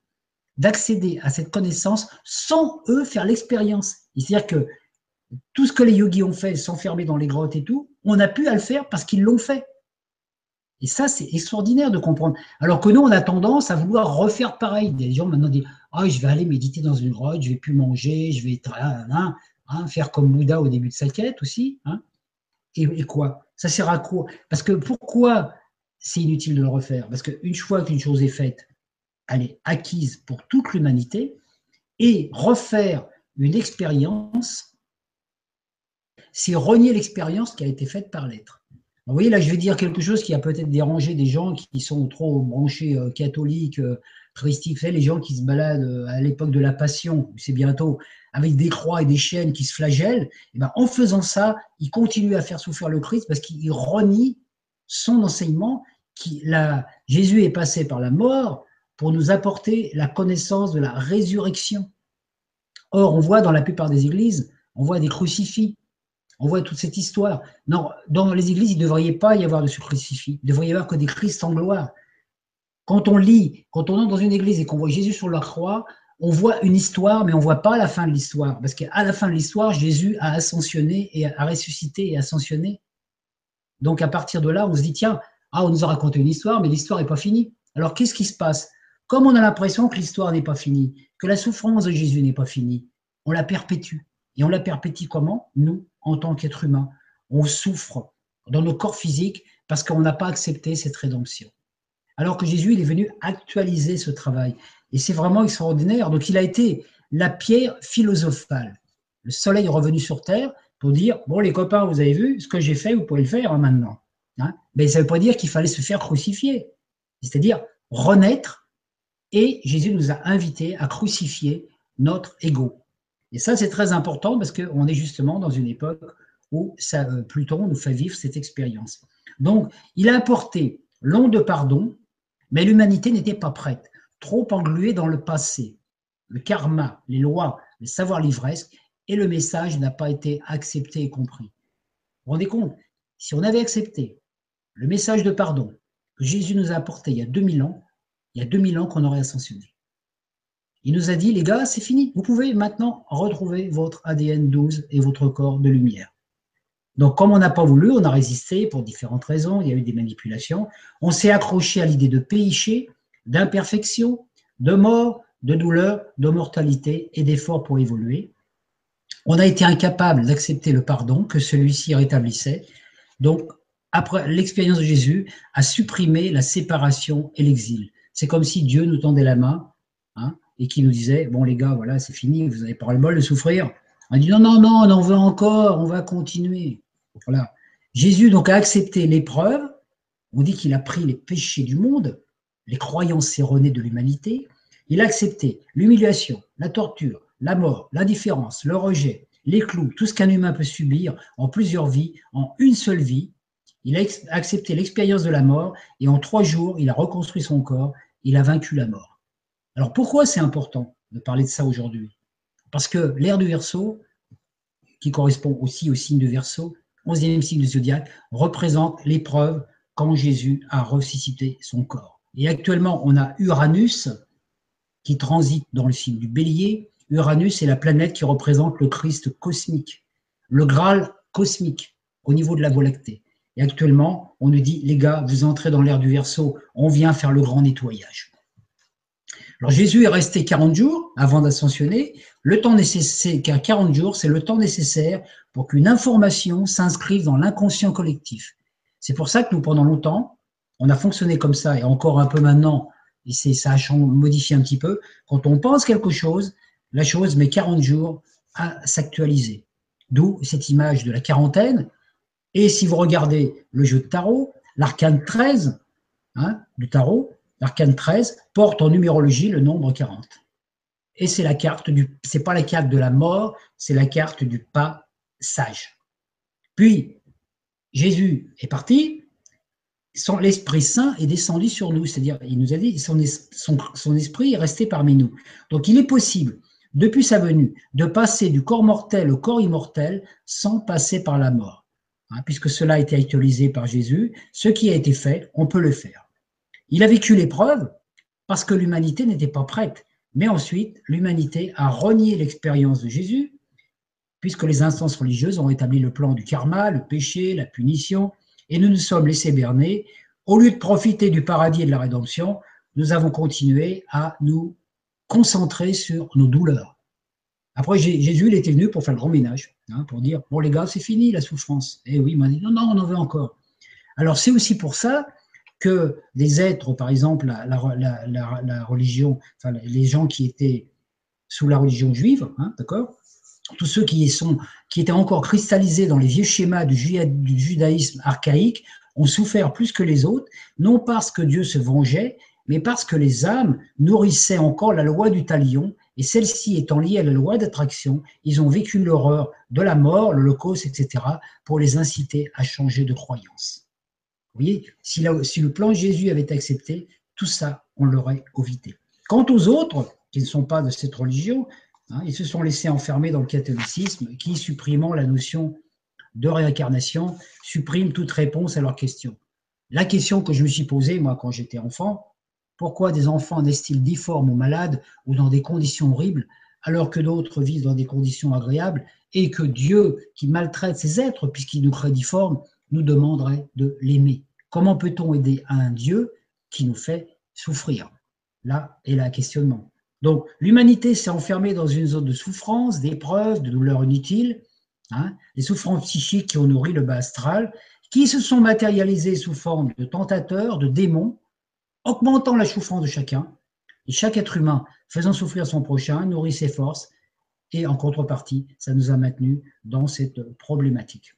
d'accéder à cette connaissance sans eux faire l'expérience. C'est-à-dire que tout ce que les yogis ont fait, s'enfermer dans les grottes et tout, on a pu le faire parce qu'ils l'ont fait. Et ça, c'est extraordinaire de comprendre. Alors que nous, on a tendance à vouloir refaire pareil. Des gens maintenant disent Ah, je vais aller méditer dans une grotte, je vais plus manger, je vais hein, faire comme Bouddha au début de sa quête aussi. Hein. Et, quoi? Ça sert à quoi? Parce que pourquoi c'est inutile de le refaire? Parce qu'une fois qu'une chose est faite, elle est acquise pour toute l'humanité. Et refaire une expérience, c'est renier l'expérience qui a été faite par l'être. Vous voyez, là, je vais dire quelque chose qui a peut-être dérangé des gens qui sont trop branchés euh, catholiques, euh, christiques, les gens qui se baladent euh, à l'époque de la Passion, c'est bientôt, avec des croix et des chaînes qui se flagellent. Et eh ben, en faisant ça, ils continuent à faire souffrir le Christ parce qu'ils renient son enseignement. Qui, la, Jésus est passé par la mort pour nous apporter la connaissance de la résurrection. Or, on voit dans la plupart des églises, on voit des crucifix, on voit toute cette histoire. Non, dans les églises, il ne devrait pas y avoir de crucifix. Il ne devrait y avoir que des Christ en gloire. Quand on lit, quand on entre dans une église et qu'on voit Jésus sur la croix, on voit une histoire, mais on ne voit pas la fin de l'histoire. Parce qu'à la fin de l'histoire, Jésus a ascensionné et a ressuscité et ascensionné. Donc à partir de là, on se dit, tiens, ah, on nous a raconté une histoire, mais l'histoire n'est pas finie. Alors qu'est-ce qui se passe? Comme on a l'impression que l'histoire n'est pas finie, que la souffrance de Jésus n'est pas finie, on la perpétue. Et on la perpétue comment? Nous, en tant qu'être humain, on souffre dans nos corps physiques parce qu'on n'a pas accepté cette rédemption. Alors que Jésus, il est venu actualiser ce travail. Et c'est vraiment extraordinaire. Donc il a été la pierre philosophale. Le soleil est revenu sur Terre pour dire, bon les copains, vous avez vu ce que j'ai fait, vous pouvez le faire hein, maintenant. Hein? Mais ça ne veut pas dire qu'il fallait se faire crucifier. C'est-à-dire renaître. Et Jésus nous a invités à crucifier notre ego. Et ça, c'est très important parce qu'on est justement dans une époque où ça, euh, Pluton nous fait vivre cette expérience. Donc, il a apporté l'onde de pardon, mais l'humanité n'était pas prête, trop engluée dans le passé. Le karma, les lois, le savoir livresque, et le message n'a pas été accepté et compris. Vous vous rendez compte? Si on avait accepté le message de pardon que Jésus nous a apporté il y a 2000 ans, il y a 2000 ans qu'on aurait ascensionné. Il nous a dit, les gars, c'est fini. Vous pouvez maintenant retrouver votre ADN 12 et votre corps de lumière. Donc, comme on n'a pas voulu, on a résisté pour différentes raisons. Il y a eu des manipulations. On s'est accroché à l'idée de péché, d'imperfection, de mort, de douleur, de mortalité et d'efforts pour évoluer. On a été incapable d'accepter le pardon que celui-ci rétablissait. Donc, après l'expérience de Jésus, a supprimé la séparation et l'exil. C'est comme si Dieu nous tendait la main hein, et qui nous disait Bon, les gars, voilà, c'est fini, vous avez pas le bol de souffrir. On dit Non, non, non, on en veut encore, on va continuer. Voilà. Jésus donc a accepté l'épreuve. On dit qu'il a pris les péchés du monde, les croyances erronées de l'humanité. Il a accepté l'humiliation, la torture, la mort, l'indifférence, le rejet, les clous, tout ce qu'un humain peut subir en plusieurs vies, en une seule vie. Il a accepté l'expérience de la mort et en trois jours, il a reconstruit son corps, il a vaincu la mort. Alors pourquoi c'est important de parler de ça aujourd'hui? Parce que l'ère du Verseau, qui correspond aussi au signe du Verseau, 11e signe du zodiaque, représente l'épreuve quand Jésus a ressuscité son corps. Et actuellement, on a Uranus qui transite dans le signe du Bélier. Uranus est la planète qui représente le Christ cosmique, le Graal cosmique au niveau de la Voie lactée. Et actuellement, on nous dit, les gars, vous entrez dans l'ère du Verseau, on vient faire le grand nettoyage. Alors Jésus est resté 40 jours avant d'ascensionner. Le temps nécessaire, car 40 jours, c'est le temps nécessaire pour qu'une information s'inscrive dans l'inconscient collectif. C'est pour ça que nous, pendant longtemps, on a fonctionné comme ça, et encore un peu maintenant, et c'est ça a modifié un petit peu. Quand on pense quelque chose, la chose met 40 jours à s'actualiser. D'où cette image de la quarantaine. Et si vous regardez le jeu de tarot, l'arcane 13 hein, du tarot, l'arcane 13 porte en numérologie le nombre 40. Et c'est la carte du, c'est pas la carte de la mort, c'est la carte du pas sage. Puis Jésus est parti, l'Esprit Saint est descendu sur nous, c'est-à-dire il nous a dit son, son, esprit est resté parmi nous. Donc il est possible depuis sa venue, de passer du corps mortel au corps immortel sans passer par la mort. Hein, puisque cela a été actualisé par Jésus, ce qui a été fait, on peut le faire. Il a vécu l'épreuve parce que l'humanité n'était pas prête. Mais ensuite, l'humanité a renié l'expérience de Jésus, puisque les instances religieuses ont établi le plan du karma, le péché, la punition, et nous nous sommes laissés berner. Au lieu de profiter du paradis et de la rédemption, nous avons continué à nous concentrer sur nos douleurs. Après, Jésus, il était venu pour faire le grand ménage, hein, pour dire, bon les gars, c'est fini la souffrance. Et oui, il m'a dit, non, non, on en veut encore. Alors c'est aussi pour ça que des êtres, par exemple, la, religion, les gens qui étaient sous la religion juive, hein, d'accord tous ceux qui, étaient encore cristallisés dans les vieux schémas du judaïsme archaïque ont souffert plus que les autres, non parce que Dieu se vengeait, mais parce que les âmes nourrissaient encore la loi du talion, et celle-ci étant liée à la loi d'attraction, ils ont vécu l'horreur de la mort, l'holocauste, etc., pour les inciter à changer de croyance. Voyez, si, le plan Jésus avait accepté, tout ça, on l'aurait évité. Quant aux autres, qui ne sont pas de cette religion, hein, ils se sont laissés enfermer dans le catholicisme, qui, supprimant la notion de réincarnation, supprime toute réponse à leurs questions. La question que je me suis posée, moi, quand j'étais enfant, pourquoi des enfants naissent-ils difformes ou malades ou dans des conditions horribles alors que d'autres vivent dans des conditions agréables et que Dieu, qui maltraite ces êtres puisqu'il nous crée difformes, nous demanderait de l'aimer Comment peut-on aider un Dieu qui nous fait souffrir? Là est la questionnement. Donc l'humanité s'est enfermée dans une zone de souffrance, d'épreuves, de douleurs inutiles, hein, des souffrances psychiques qui ont nourri le bas astral, qui se sont matérialisées sous forme de tentateurs, de démons, augmentant la souffrance de chacun, et chaque être humain faisant souffrir son prochain nourrit ses forces, et en contrepartie, ça nous a maintenus dans cette problématique.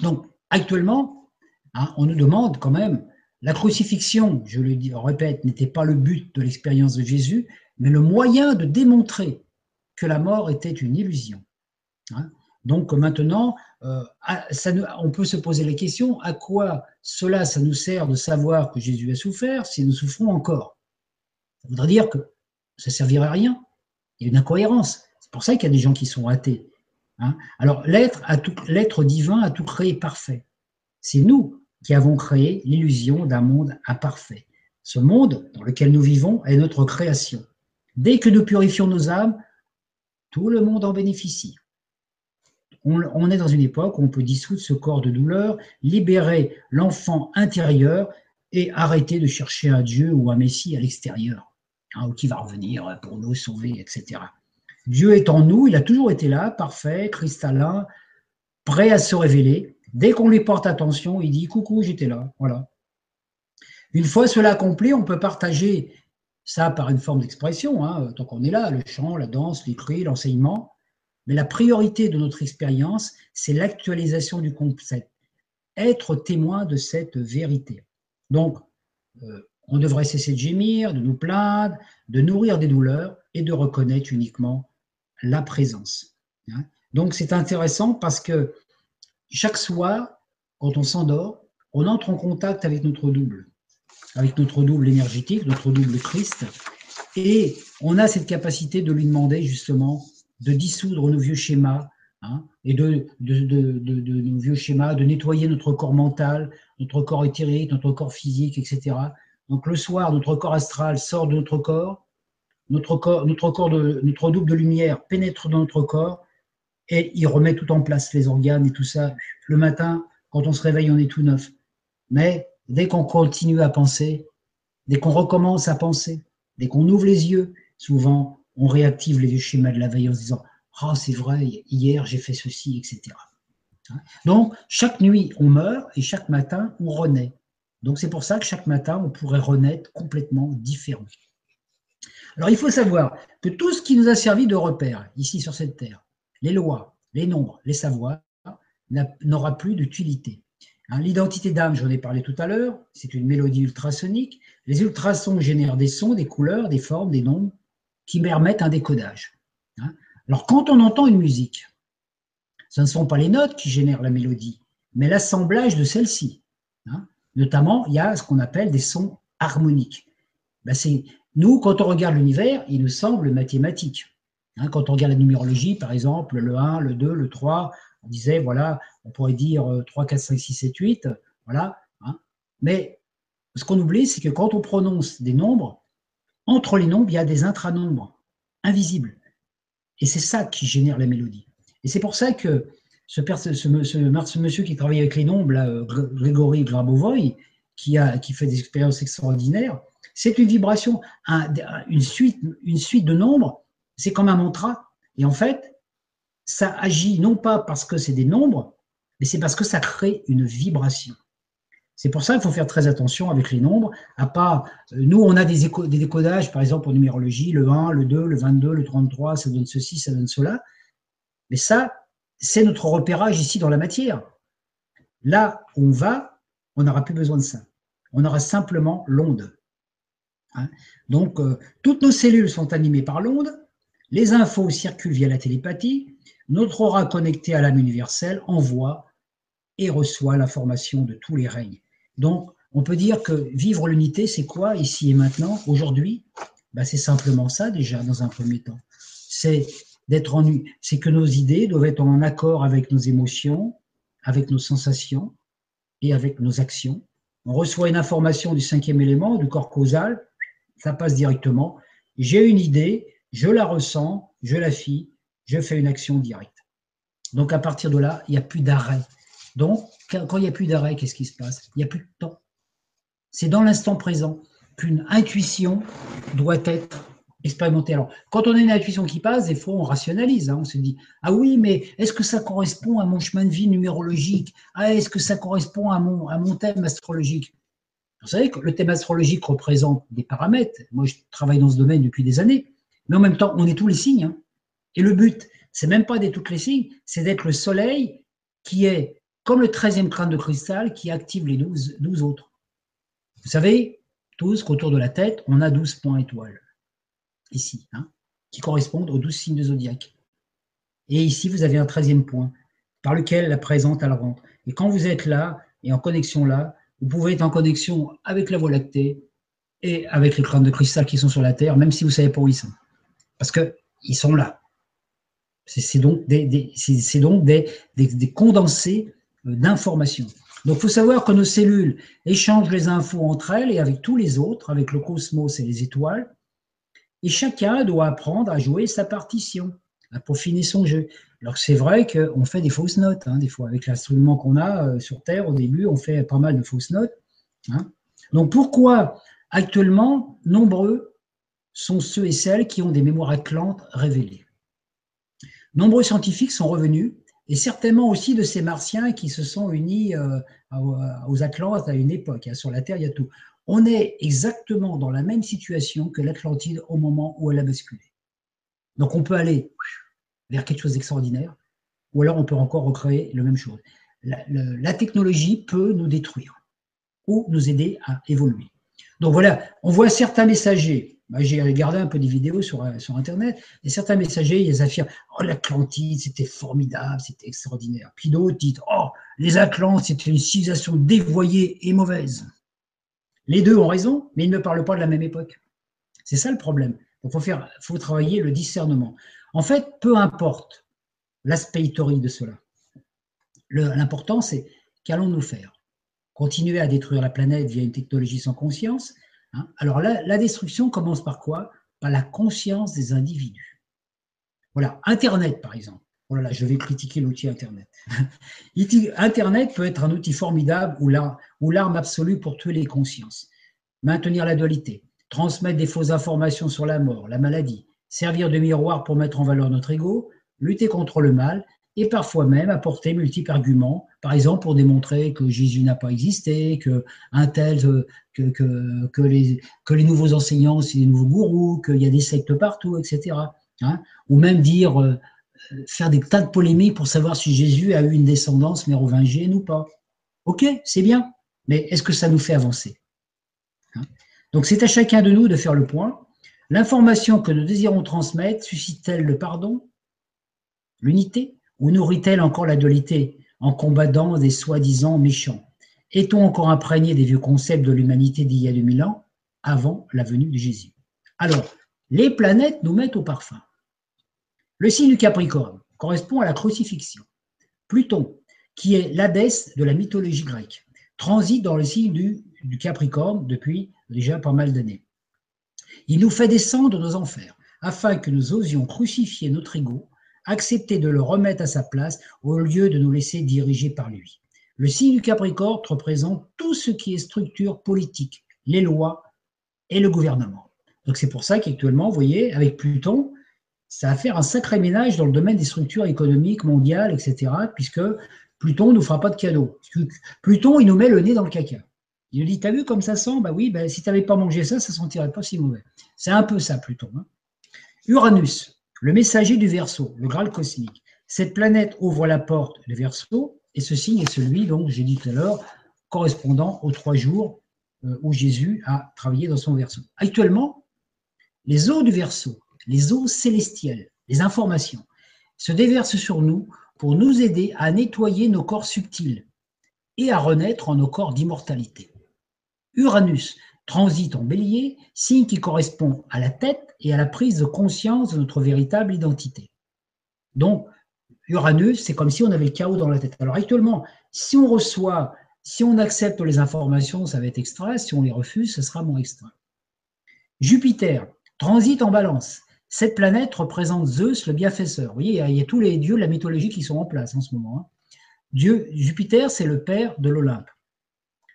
Donc, actuellement, hein, on nous demande quand même, la crucifixion, je le dis, répète, n'était pas le but de l'expérience de Jésus, mais le moyen de démontrer que la mort était une illusion. Hein. Donc maintenant, euh, on peut se poser la question, à quoi cela, ça nous sert de savoir que Jésus a souffert si nous souffrons encore? Ça voudrait dire que ça ne servirait à rien. Il y a une incohérence. C'est pour ça qu'il y a des gens qui sont athées. Hein. Alors l'être divin a tout créé parfait. C'est nous qui avons créé l'illusion d'un monde imparfait. Ce monde dans lequel nous vivons est notre création. Dès que nous purifions nos âmes, tout le monde en bénéficie on, est dans une époque où on peut dissoudre ce corps de douleur, libérer l'enfant intérieur et arrêter de chercher un Dieu ou un Messie à l'extérieur, hein, ou qui va revenir pour nous sauver, etc. Dieu est en nous, il a toujours été là, parfait, cristallin, prêt à se révéler. Dès qu'on lui porte attention, il dit coucou, j'étais là, voilà. Une fois cela accompli, on peut partager ça par une forme d'expression, hein, tant qu'on est là, le chant, la danse, l'écrit, l'enseignement, mais la priorité de notre expérience, c'est l'actualisation du concept, être témoin de cette vérité. Donc, euh, on devrait cesser de gémir, de nous plaindre, de nourrir des douleurs et de reconnaître uniquement la présence. Hein. Donc, c'est intéressant parce que chaque soir, quand on s'endort, on entre en contact avec notre double, avec notre double énergétique, notre double Christ, et on a cette capacité de lui demander justement de dissoudre nos vieux schémas, hein, et de, de, nos vieux schémas, de nettoyer notre corps mental, notre corps éthérique, notre corps physique, etc. Donc le soir, notre corps astral sort de notre corps, notre corps, notre double de lumière pénètre dans notre corps et il remet tout en place, les organes et tout ça. Le matin, quand on se réveille, on est tout neuf. Mais dès qu'on continue à penser, dès qu'on recommence à penser, dès qu'on ouvre les yeux, souvent on réactive les schémas de la veille en se disant Ah, c'est vrai, hier j'ai fait ceci, etc. Hein? Donc, chaque nuit, on meurt et chaque matin, on renaît. Donc c'est pour ça que chaque matin, on pourrait renaître complètement différent. Alors il faut savoir que tout ce qui nous a servi de repère ici sur cette terre, les lois, les nombres, les savoirs, n'aura plus d'utilité. Hein, l'identité d'âme, j'en ai parlé tout à l'heure, c'est une mélodie ultrasonique. Les ultrasons génèrent des sons, des couleurs, des formes, des nombres qui permettent un décodage. Hein. Alors quand on entend une musique, ce ne sont pas les notes qui génèrent la mélodie, mais l'assemblage de celles-ci. Hein. Notamment, il y a ce qu'on appelle des sons harmoniques. Ben, nous, quand on regarde l'univers, il nous semble mathématique. quand on regarde la numérologie, par exemple, le 1, le 2, le 3, on disait, voilà, on pourrait dire 3, 4, 5, 6, 7, 8, voilà. Hein. Mais ce qu'on oublie, c'est que quand on prononce des nombres, entre les nombres, il y a des intranombres invisibles. Et c'est ça qui génère la mélodie. Et c'est pour ça que ce, monsieur qui travaille avec les nombres, là, Grégory Grabovoy, qui fait des expériences extraordinaires, c'est une vibration, une, suite, de nombres, c'est comme un mantra. Et en fait, ça agit non pas parce que c'est des nombres, mais c'est parce que ça crée une vibration. C'est pour ça qu'il faut faire très attention avec les nombres. À part, euh, nous, on a des, des, décodages, par exemple en numérologie, le 1, le 2, le 22, le 33, ça donne ceci, ça donne cela. Mais ça, c'est notre repérage ici dans la matière. Là où on va, on n'aura plus besoin de ça. On aura simplement l'onde. Hein. Donc, euh, toutes nos cellules sont animées par l'onde. Les infos circulent via la télépathie. Notre aura connectée à l'âme universelle envoie et reçoit l'information de tous les règnes. Donc, on peut dire que vivre l'unité, c'est quoi ici et maintenant, aujourd'hui? Ben, C'est simplement ça déjà, dans un premier temps. C'est d'être en c'est que nos idées doivent être en accord avec nos émotions, avec nos sensations et avec nos actions. On reçoit une information du cinquième élément, du corps causal, ça passe directement. J'ai une idée, je la ressens, je la fie, je fais une action directe. Donc à partir de là, il n'y a plus d'arrêt. Donc quand il n'y a plus d'arrêt, qu'est-ce qui se passe? Il n'y a plus de temps. C'est dans l'instant présent qu'une intuition doit être expérimentée. Alors, quand on a une intuition qui passe, des fois on rationalise. Hein. on se dit Ah oui, mais est-ce que ça correspond à mon chemin de vie numérologique? Ah, Est-ce que ça correspond à mon, à mon thème astrologique? Vous savez que le thème astrologique représente des paramètres. Moi, je travaille dans ce domaine depuis des années. Mais en même temps, on est tous les signes. Hein. Et le but, c'est même pas d'être toutes les signes, c'est d'être le soleil qui est comme le 13e crâne de cristal qui active les 12, 12 autres. Vous savez tous qu'autour de la tête, on a 12 points étoiles, ici, hein, qui correspondent aux 12 signes de zodiaque. Et ici, vous avez un 13e point, par lequel la présente, elle rentre. Et quand vous êtes là, et en connexion là, vous pouvez être en connexion avec la Voie lactée et avec les crânes de cristal qui sont sur la Terre, même si vous ne savez pas où ils sont. Parce qu'ils sont là. C'est donc des, condensés euh, d'informations. Donc, il faut savoir que nos cellules échangent les infos entre elles et avec tous les autres, avec le cosmos et les étoiles. Et chacun doit apprendre à jouer sa partition, à peaufiner son jeu. Alors c'est vrai qu'on fait des fausses notes, hein, des fois, avec l'instrument qu'on a euh, sur Terre, au début, on fait pas mal de fausses notes. Hein. Donc pourquoi actuellement, nombreux sont ceux et celles qui ont des mémoires atlantes révélées? Nombreux scientifiques sont revenus, et certainement aussi de ces martiens qui se sont unis euh, aux Atlantes à une époque. Hein, sur la Terre, il y a tout. On est exactement dans la même situation que l'Atlantide au moment où elle a basculé. Donc on peut aller vers quelque chose d'extraordinaire, ou alors on peut encore recréer la même chose. la technologie peut nous détruire ou nous aider à évoluer. Donc voilà, on voit certains messagers bah, j'ai regardé un peu des vidéos sur, euh, sur Internet, et certains messagers, ils affirment Oh, l'Atlantide, c'était formidable, c'était extraordinaire. Puis d'autres disent Oh, les Atlantes, c'était une civilisation dévoyée et mauvaise. Les deux ont raison, mais ils ne parlent pas de la même époque. C'est ça le problème. Il faut, faire, faut travailler le discernement. En fait, peu importe l'aspect historique de cela. L'important, c'est qu'allons-nous faire? Continuer à détruire la planète via une technologie sans conscience Hein? Alors la, destruction commence par quoi? Par la conscience des individus. Voilà, Internet par exemple. Oh je vais critiquer l'outil Internet. Internet peut être un outil formidable ou l'arme absolue pour tuer les consciences. Maintenir la dualité, transmettre des fausses informations sur la mort, la maladie, servir de miroir pour mettre en valeur notre ego, lutter contre le mal, et parfois même apporter multiples arguments, par exemple pour démontrer que Jésus n'a pas existé, que euh, les, les nouveaux enseignants, c'est des nouveaux gourous, qu'il y a des sectes partout, etc. Hein. Ou même dire, euh, faire des tas de polémiques pour savoir si Jésus a eu une descendance mérovingienne ou pas. Ok, c'est bien, mais est-ce que ça nous fait avancer hein Donc c'est à chacun de nous de faire le point. L'information que nous désirons transmettre suscite-t-elle le pardon, l'unité, ou nourrit-elle encore la dualité en combattant des soi-disant méchants? Est-on encore imprégné des vieux concepts de l'humanité d'il y a 2000 ans, avant la venue de Jésus? Alors, les planètes nous mettent au parfum. Le signe du Capricorne correspond à la crucifixion. Pluton, qui est l'hadès de la mythologie grecque, transite dans le signe du, du Capricorne depuis déjà pas mal d'années. Il nous fait descendre nos enfers afin que nous osions crucifier notre ego accepter de le remettre à sa place au lieu de nous laisser diriger par lui. Le signe du Capricorne représente tout ce qui est structure politique, les lois et le gouvernement. Donc c'est pour ça qu'actuellement, vous voyez, avec Pluton, ça va faire un sacré ménage dans le domaine des structures économiques mondiales, etc., puisque Pluton ne nous fera pas de cadeau. Pluton, il nous met le nez dans le caca. Il dit, t'as vu comme ça sent? Bah oui, bah, si tu n'avais pas mangé ça, ça ne sentirait pas si mauvais. C'est un peu ça, Pluton. Hein. Uranus, le messager du Verseau, le Graal cosmique. Cette planète ouvre la porte du Verseau, et ce signe est celui, donc, j'ai dit tout à l'heure, correspondant aux trois jours euh, où Jésus a travaillé dans son Verseau. Actuellement, les eaux du Verseau, les eaux célestielles, les informations, se déversent sur nous pour nous aider à nettoyer nos corps subtils et à renaître en nos corps d'immortalité. Uranus transite en bélier, signe qui correspond à la tête et à la prise de conscience de notre véritable identité. Donc, Uranus, c'est comme si on avait le chaos dans la tête. Alors actuellement, si on reçoit, si on accepte les informations, ça va être extra, si on les refuse, ce sera moins extra. Jupiter, transite en balance. Cette planète représente Zeus, le bienfaiseur. Vous voyez, il y a tous les dieux de la mythologie qui sont en place en ce moment. Hein. Dieu, Jupiter, c'est le père de l'Olympe,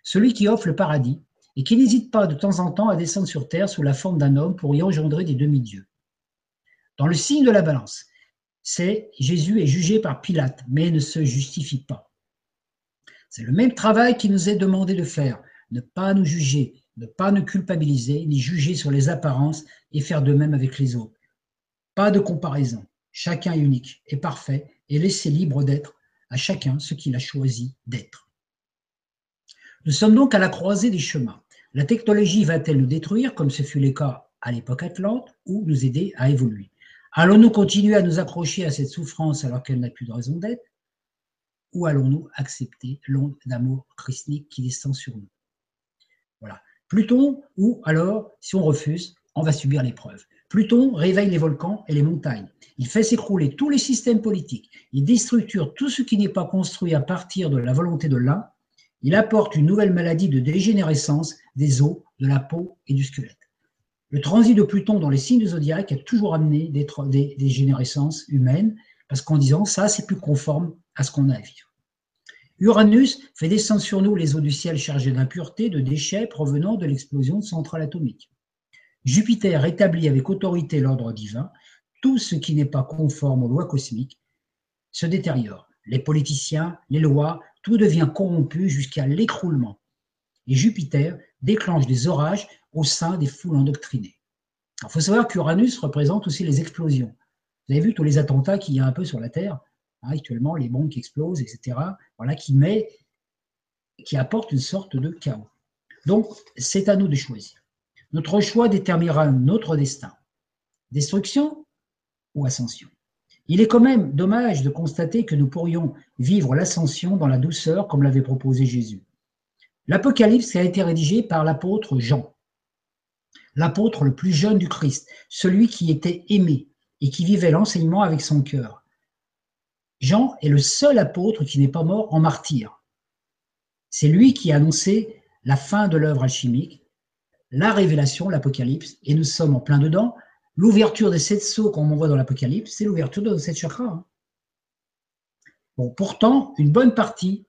celui qui offre le paradis, et qui n'hésite pas de temps en temps à descendre sur terre sous la forme d'un homme pour y engendrer des demi-dieux. Dans le signe de la balance, c'est Jésus est jugé par Pilate, mais ne se justifie pas. C'est le même travail qui nous est demandé de faire, ne pas nous juger, ne pas nous culpabiliser, ni juger sur les apparences et faire de même avec les autres. Pas de comparaison. Chacun est unique et parfait et laissez libre d'être à chacun ce qu'il a choisi d'être. Nous sommes donc à la croisée des chemins. La technologie va-t-elle nous détruire, comme ce fut le cas à l'époque Atlante, ou nous aider à évoluer? Allons-nous continuer à nous accrocher à cette souffrance alors qu'elle n'a plus de raison d'être? Ou allons-nous accepter l'onde d'amour christique qui descend sur nous? Voilà. Pluton, ou alors, si on refuse, on va subir l'épreuve. Pluton réveille les volcans et les montagnes. Il fait s'écrouler tous les systèmes politiques. Il déstructure tout ce qui n'est pas construit à partir de la volonté de l'un il apporte une nouvelle maladie de dégénérescence des os, de la peau et du squelette. Le transit de Pluton dans les signes du zodiaque a toujours amené des, dégénérescences humaines, parce qu'en disant ça, c'est plus conforme à ce qu'on a à vivre. Uranus fait descendre sur nous les eaux du ciel chargées d'impuretés, de déchets provenant de l'explosion de centrales atomiques. Jupiter établit avec autorité l'ordre divin. Tout ce qui n'est pas conforme aux lois cosmiques se détériore. Les politiciens, les lois, tout devient corrompu jusqu'à l'écroulement. Et Jupiter déclenche des orages au sein des foules endoctrinées. Il faut savoir qu'Uranus représente aussi les explosions. Vous avez vu tous les attentats qu'il y a un peu sur la Terre, hein, actuellement, les bombes qui explosent, etc., voilà, qui, met, qui apportent une sorte de chaos. Donc, c'est à nous de choisir. Notre choix déterminera notre destin. Destruction ou ascension il est quand même dommage de constater que nous pourrions vivre l'ascension dans la douceur comme l'avait proposé Jésus. L'Apocalypse a été rédigé par l'apôtre Jean, l'apôtre le plus jeune du Christ, celui qui était aimé et qui vivait l'enseignement avec son cœur. Jean est le seul apôtre qui n'est pas mort en martyr. C'est lui qui a annoncé la fin de l'œuvre alchimique, la révélation, l'Apocalypse, et nous sommes en plein dedans, L'ouverture des sept sceaux qu'on voit dans l'Apocalypse, c'est l'ouverture de sept chakras. Hein. Pourtant, une bonne partie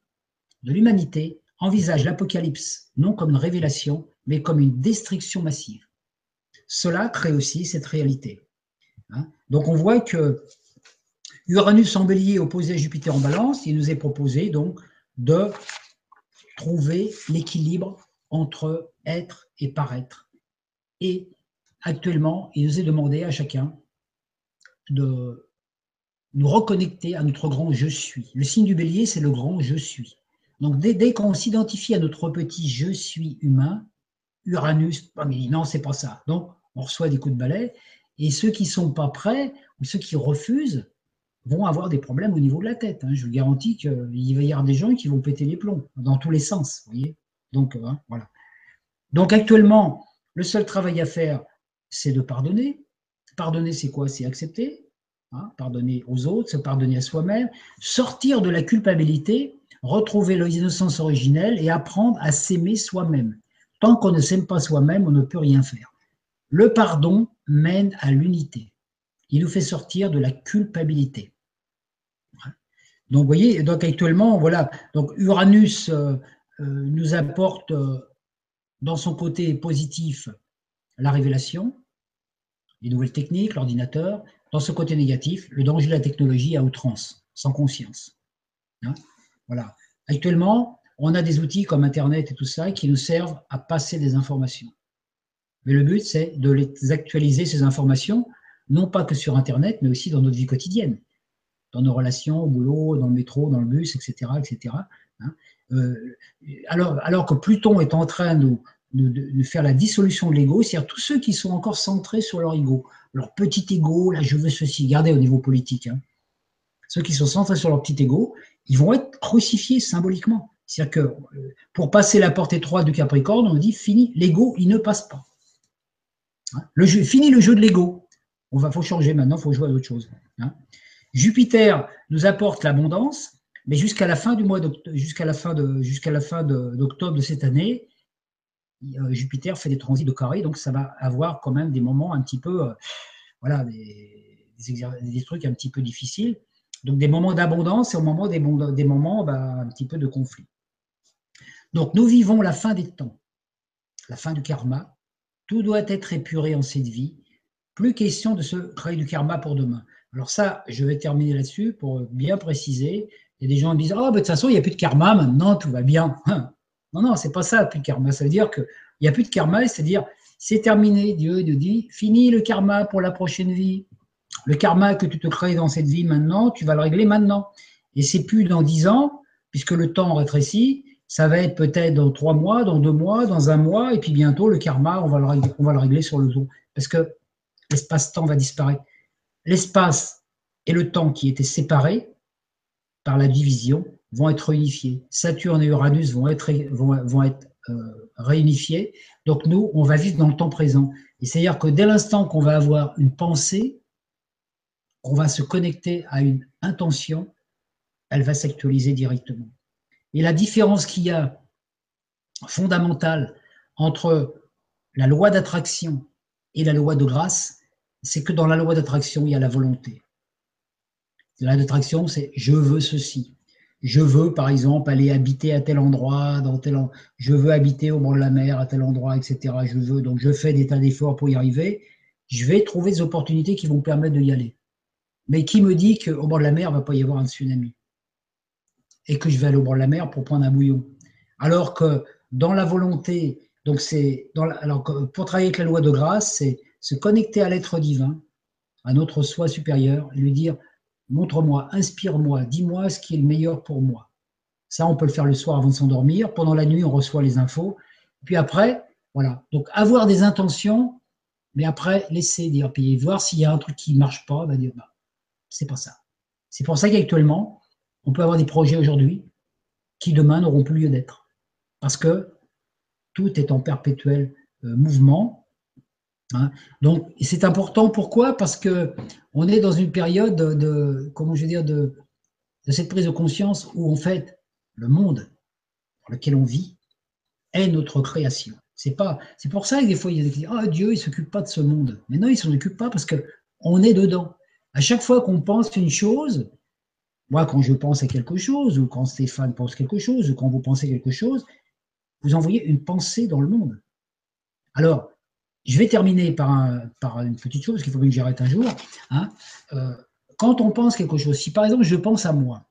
de l'humanité envisage l'Apocalypse non comme une révélation, mais comme une destruction massive. Cela crée aussi cette réalité. Hein. Donc on voit que Uranus en bélier opposé à Jupiter en balance, il nous est proposé donc de trouver l'équilibre entre être et paraître. Et actuellement, il nous est demandé à chacun de nous reconnecter à notre grand je suis. Le signe du bélier, c'est le grand je suis. Donc dès, qu'on s'identifie à notre petit je suis humain, Uranus, oh, mais non, c'est pas ça. Donc on reçoit des coups de balai. Et ceux qui sont pas prêts ou ceux qui refusent vont avoir des problèmes au niveau de la tête. Hein. Je vous garantis qu'il va y avoir des gens qui vont péter les plombs dans tous les sens. voyez Donc hein, voilà. Donc actuellement, le seul travail à faire, c'est de pardonner. Pardonner, c'est quoi? C'est accepter. Hein, pardonner aux autres, se pardonner à soi-même, sortir de la culpabilité, retrouver l'innocence originelle et apprendre à s'aimer soi-même. Tant qu'on ne s'aime pas soi-même, on ne peut rien faire. Le pardon mène à l'unité. Il nous fait sortir de la culpabilité. Donc, vous voyez, donc actuellement, voilà, Uranus euh, euh, nous apporte euh, dans son côté positif la révélation, les nouvelles techniques, l'ordinateur, dans ce côté négatif, le danger de la technologie à outrance, sans conscience. Hein? Voilà. Actuellement, on a des outils comme Internet et tout ça qui nous servent à passer des informations. Mais le but, c'est de les actualiser, ces informations, non pas que sur Internet, mais aussi dans notre vie quotidienne, dans nos relations, au boulot, dans le métro, dans le bus, etc. etc. Hein? Euh, alors, alors que Pluton est en train de, de, faire la dissolution de l'ego, c'est-à-dire tous ceux qui sont encore centrés sur leur ego, leur petit ego, là je veux ceci, regardez au niveau politique, hein. ceux qui sont centrés sur leur petit ego, ils vont être crucifiés symboliquement. C'est-à-dire que euh, pour passer la porte étroite du Capricorne, on dit fini, l'ego, il ne passe pas. Hein? Le jeu, fini le jeu de l'ego. On va, faut changer maintenant, il faut jouer à autre chose. Hein. Jupiter nous apporte l'abondance, mais jusqu'à la fin du mois de jusqu'à la fin d'octobre de, cette année, Jupiter fait des transits de carré, donc ça va avoir quand même des moments un petit peu, euh, voilà, des, trucs un petit peu difficiles. Donc des moments d'abondance et au moment des, moments bah, un petit peu de conflit. Donc nous vivons la fin des temps, la fin du karma. Tout doit être épuré en cette vie. Plus question de se créer du karma pour demain. Alors ça, je vais terminer là-dessus pour bien préciser. Il y a des gens qui disent, oh, de toute façon, il n'y a plus de karma, maintenant tout va bien. Non, non, c'est pas ça, plus de karma. Ça veut dire qu'il n'y a plus de karma, c'est-à-dire c'est terminé. Dieu nous dit, fini le karma pour la prochaine vie. Le karma que tu te crées dans cette vie maintenant, tu vas le régler maintenant. Et c'est plus dans dix ans, puisque le temps rétrécit, ça va être peut-être dans trois mois, dans deux mois, dans un mois, et puis bientôt le karma, va le régler, on va le régler sur le dos. Parce que l'espace-temps va disparaître. L'espace et le temps qui étaient séparés par la division vont être réunifiés. Saturne et Uranus vont être, vont, être euh, réunifiés. Donc nous, on va vivre dans le temps présent. Et c'est-à-dire que dès l'instant qu'on va avoir une pensée, on va se connecter à une intention, elle va s'actualiser directement. Et la différence qu'il y a fondamentale entre la loi d'attraction et la loi de grâce, c'est que dans la loi d'attraction, il y a la volonté. La loi d'attraction, c'est je veux ceci je veux, par exemple, aller habiter à tel endroit, dans tel je veux habiter au bord de la mer, à tel endroit, etc. Je veux, donc je fais des tas d'efforts pour y arriver. Je vais trouver des opportunités qui vont me permettre d'y aller. Mais qui me dit qu'au bord de la mer, il ne va pas y avoir un tsunami Et que je vais aller au bord de la mer pour prendre un bouillon Alors que dans la volonté, donc c'est, alors pour travailler avec la loi de grâce, c'est se connecter à l'être divin, à notre soi supérieur, lui dire montre-moi, inspire-moi, dis-moi ce qui est le meilleur pour moi. Ça, on peut le faire le soir avant de s'endormir. Pendant la nuit, on reçoit les infos. Puis après, voilà. Donc, avoir des intentions, mais après, laisser dire, payer, voir s'il y a un truc qui ne marche pas, bah, dire, bah, c'est pas ça. C'est pour ça qu'actuellement, on peut avoir des projets aujourd'hui qui demain n'auront plus lieu d'être. Parce que tout est en perpétuel euh, mouvement Hein. Donc, c'est important. Pourquoi? Parce que on est dans une période de, comment je de, cette prise de conscience où en fait le monde dans lequel on vit est notre création. C'est pas, c'est pour ça que des fois il y a disent ah Dieu il s'occupe pas de ce monde. Mais non, il s'en occupe pas parce que on est dedans. À chaque fois qu'on pense une chose, moi quand je pense à quelque chose ou quand Stéphane pense quelque chose ou quand vous pensez quelque chose, vous envoyez une pensée dans le monde. Alors je vais terminer par, une petite chose, parce qu'il faut bien que j'arrête un jour. Hein. Euh, quand on pense quelque chose, si par exemple je pense à moi,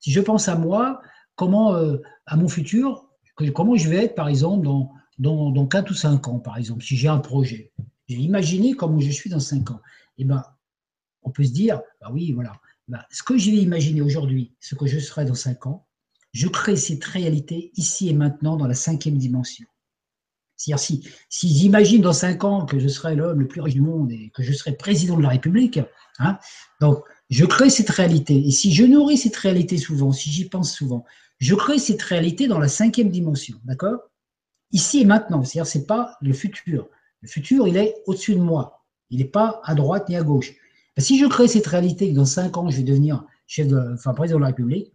si je pense à moi, comment, euh, à mon futur, comment je vais être par exemple dans, dans, dans 4 ou 5 ans, par exemple, si j'ai un projet. J'ai imaginé comment je suis dans 5 ans. Et eh ben, on peut se dire, bah oui, voilà, bah, ce que j'ai imaginé aujourd'hui, ce que je serai dans 5 ans, je crée cette réalité ici et maintenant dans la cinquième dimension. C'est-à-dire, si, si j'imagine dans 5 ans que je serai l'homme le plus riche du monde et que je serai président de la République, hein, donc je crée cette réalité. Et si je nourris cette réalité souvent, si j'y pense souvent, je crée cette réalité dans la cinquième dimension, d'accord? Ici et maintenant, c'est-à-dire c'est pas le futur. Le futur, il est au-dessus de moi. Il n'est pas à droite ni à gauche. Si je crée cette réalité que dans cinq ans, je vais devenir chef de, enfin, président de la République,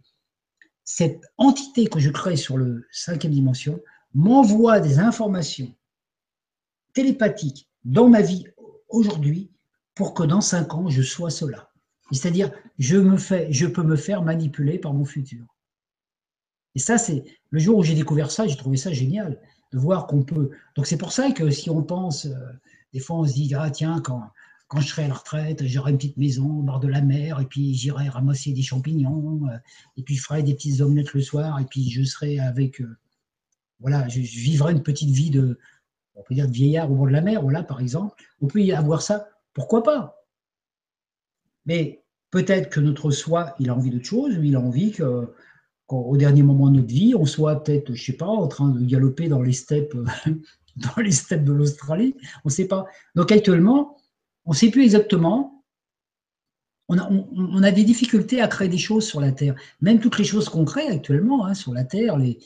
cette entité que je crée sur le cinquième dimension m'envoie des informations télépathiques dans ma vie aujourd'hui pour que dans cinq ans, je sois cela. C'est-à-dire, je, me fais, je peux me faire manipuler par mon futur. Et ça, c'est le jour où j'ai découvert ça, j'ai trouvé ça génial de voir qu'on peut. Donc c'est pour ça que si on pense, euh, des fois on se dit, ah tiens, quand, quand je serai à la retraite, j'aurai une petite maison au bord de la mer, et puis j'irai ramasser des champignons, euh, et puis je ferai des petites omelettes le soir, et puis je serai avec. Euh, voilà, je, vivrai une petite vie de, on peut dire de vieillard au bord de la mer, voilà, par exemple. On peut y avoir ça, pourquoi pas? Mais peut-être que notre soi, il a envie d'autre chose, il a envie que au dernier moment de notre vie, on soit peut-être, je sais pas, en train de galoper dans les steppes, dans les steppes de l'Australie, on ne sait pas. Donc actuellement, on ne sait plus exactement. On a, des difficultés à créer des choses sur la Terre. Même toutes les choses qu'on crée actuellement hein, sur la Terre, les,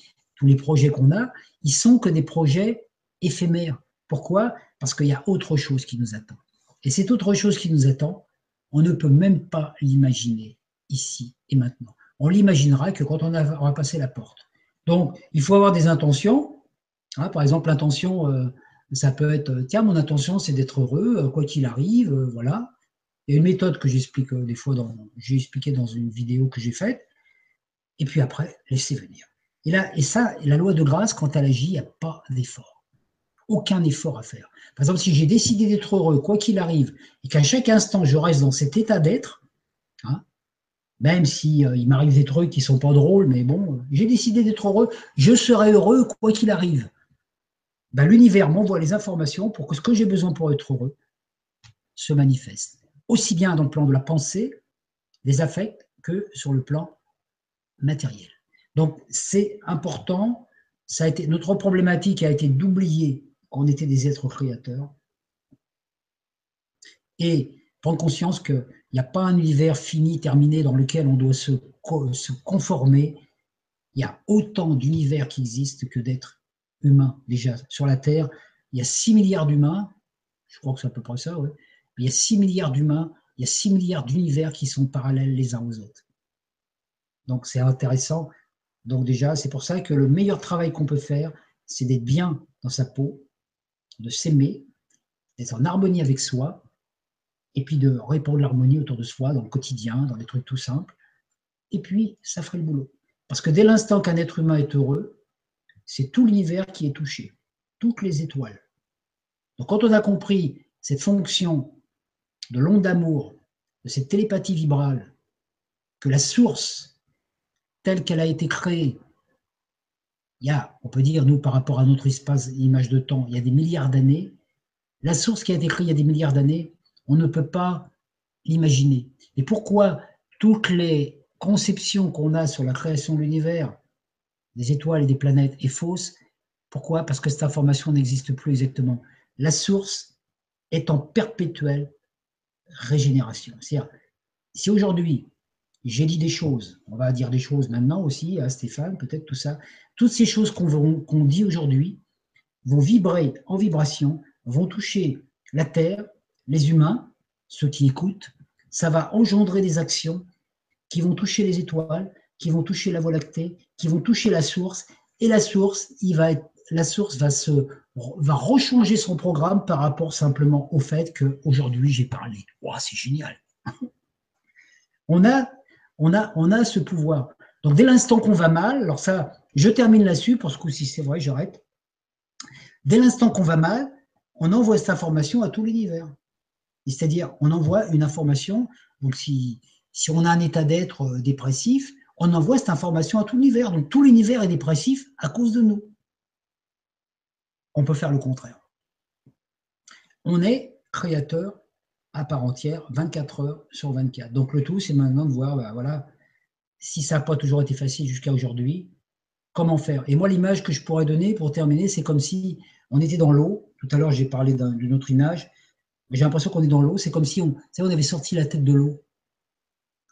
tous les projets qu'on a, ils sont que des projets éphémères. Pourquoi? Parce qu'il y a autre chose qui nous attend. Et cette autre chose qui nous attend, on ne peut même pas l'imaginer ici et maintenant on l'imaginera que quand on aura passé la porte. Donc, il faut avoir des intentions. Hein, par exemple, l'intention, euh, ça peut être, tiens, mon intention, c'est d'être heureux, euh, quoi qu'il arrive, euh, voilà. Il y a une méthode que j'explique des fois, j'ai expliqué dans une vidéo que j'ai faite. Et puis après, laisser venir. Et, là, et ça, la loi de grâce, quand elle agit, il n'y a pas d'effort. Aucun effort à faire. Par exemple, si j'ai décidé d'être heureux, quoi qu'il arrive, et qu'à chaque instant, je reste dans cet état d'être, même si euh, m'arrive des trucs qui sont pas drôles, mais bon, j'ai décidé d'être heureux, je serai heureux quoi qu'il arrive. Ben, L'univers m'envoie les informations pour que ce que j'ai besoin pour être heureux se manifeste, aussi bien dans le plan de la pensée, des affects, que sur le plan matériel. Donc c'est important. Ça a été, notre problématique a été d'oublier qu'on était des êtres créateurs et prendre conscience que il n'y a pas un univers fini, terminé, dans lequel on doit se, se conformer. Il y a autant d'univers qui existent que d'êtres humains déjà. Sur la Terre, il y a 6 milliards d'humains, je crois que c'est à peu près ça, ouais. il y a 6 milliards d'humains, il y a 6 milliards d'univers qui sont parallèles les uns aux autres. Donc c'est intéressant. Donc déjà, c'est pour ça que le meilleur travail qu'on peut faire, c'est d'être bien dans sa peau, de s'aimer, d'être en harmonie avec soi, et puis de répandre l'harmonie autour de soi dans le quotidien, dans des trucs tout simples. Et puis, ça ferait le boulot. Parce que dès l'instant qu'un être humain est heureux, c'est tout l'univers qui est touché, toutes les étoiles. Donc quand on a compris cette fonction de l'onde d'amour, de cette télépathie vibrale, que la source, telle qu'elle a été créée, il y a, on peut dire, nous, par rapport à notre espace, image de temps, il y a des milliards d'années, la source qui a été créée il y a des milliards d'années, on ne peut pas l'imaginer. Et pourquoi toutes les conceptions qu'on a sur la création de l'univers, des étoiles et des planètes, est fausse? Pourquoi? Parce que cette information n'existe plus exactement. La source est en perpétuelle régénération. C'est-à-dire, si aujourd'hui j'ai dit des choses, on va dire des choses maintenant aussi à Stéphane, peut-être tout ça, toutes ces choses qu'on dit aujourd'hui vont vibrer en vibration, vont toucher la Terre, les humains, ceux qui écoutent, ça va engendrer des actions qui vont toucher les étoiles, qui vont toucher la Voie lactée, qui vont toucher la source, et la source, il va la source va se va rechanger son programme par rapport simplement au fait qu'aujourd'hui j'ai parlé. Wow, c'est génial. on a, on a, ce pouvoir. Donc dès l'instant qu'on va mal, alors ça, je termine là-dessus parce que si c'est vrai, j'arrête. Dès l'instant qu'on va mal, on envoie cette information à tout l'univers. C'est-à-dire, on envoie une information. Donc, si, si on a un état d'être euh, dépressif, on envoie cette information à tout l'univers. Donc, tout l'univers est dépressif à cause de nous. On peut faire le contraire. On est créateur à part entière, 24 heures sur 24. Donc, le tout, c'est maintenant de voir, bah, voilà, si ça n'a pas toujours été facile jusqu'à aujourd'hui, comment faire Et moi, l'image que je pourrais donner pour terminer, c'est comme si on était dans l'eau. Tout à l'heure, j'ai parlé d'une autre image. J'ai l'impression qu'on est dans l'eau. C'est comme si on, on avait sorti la tête de l'eau.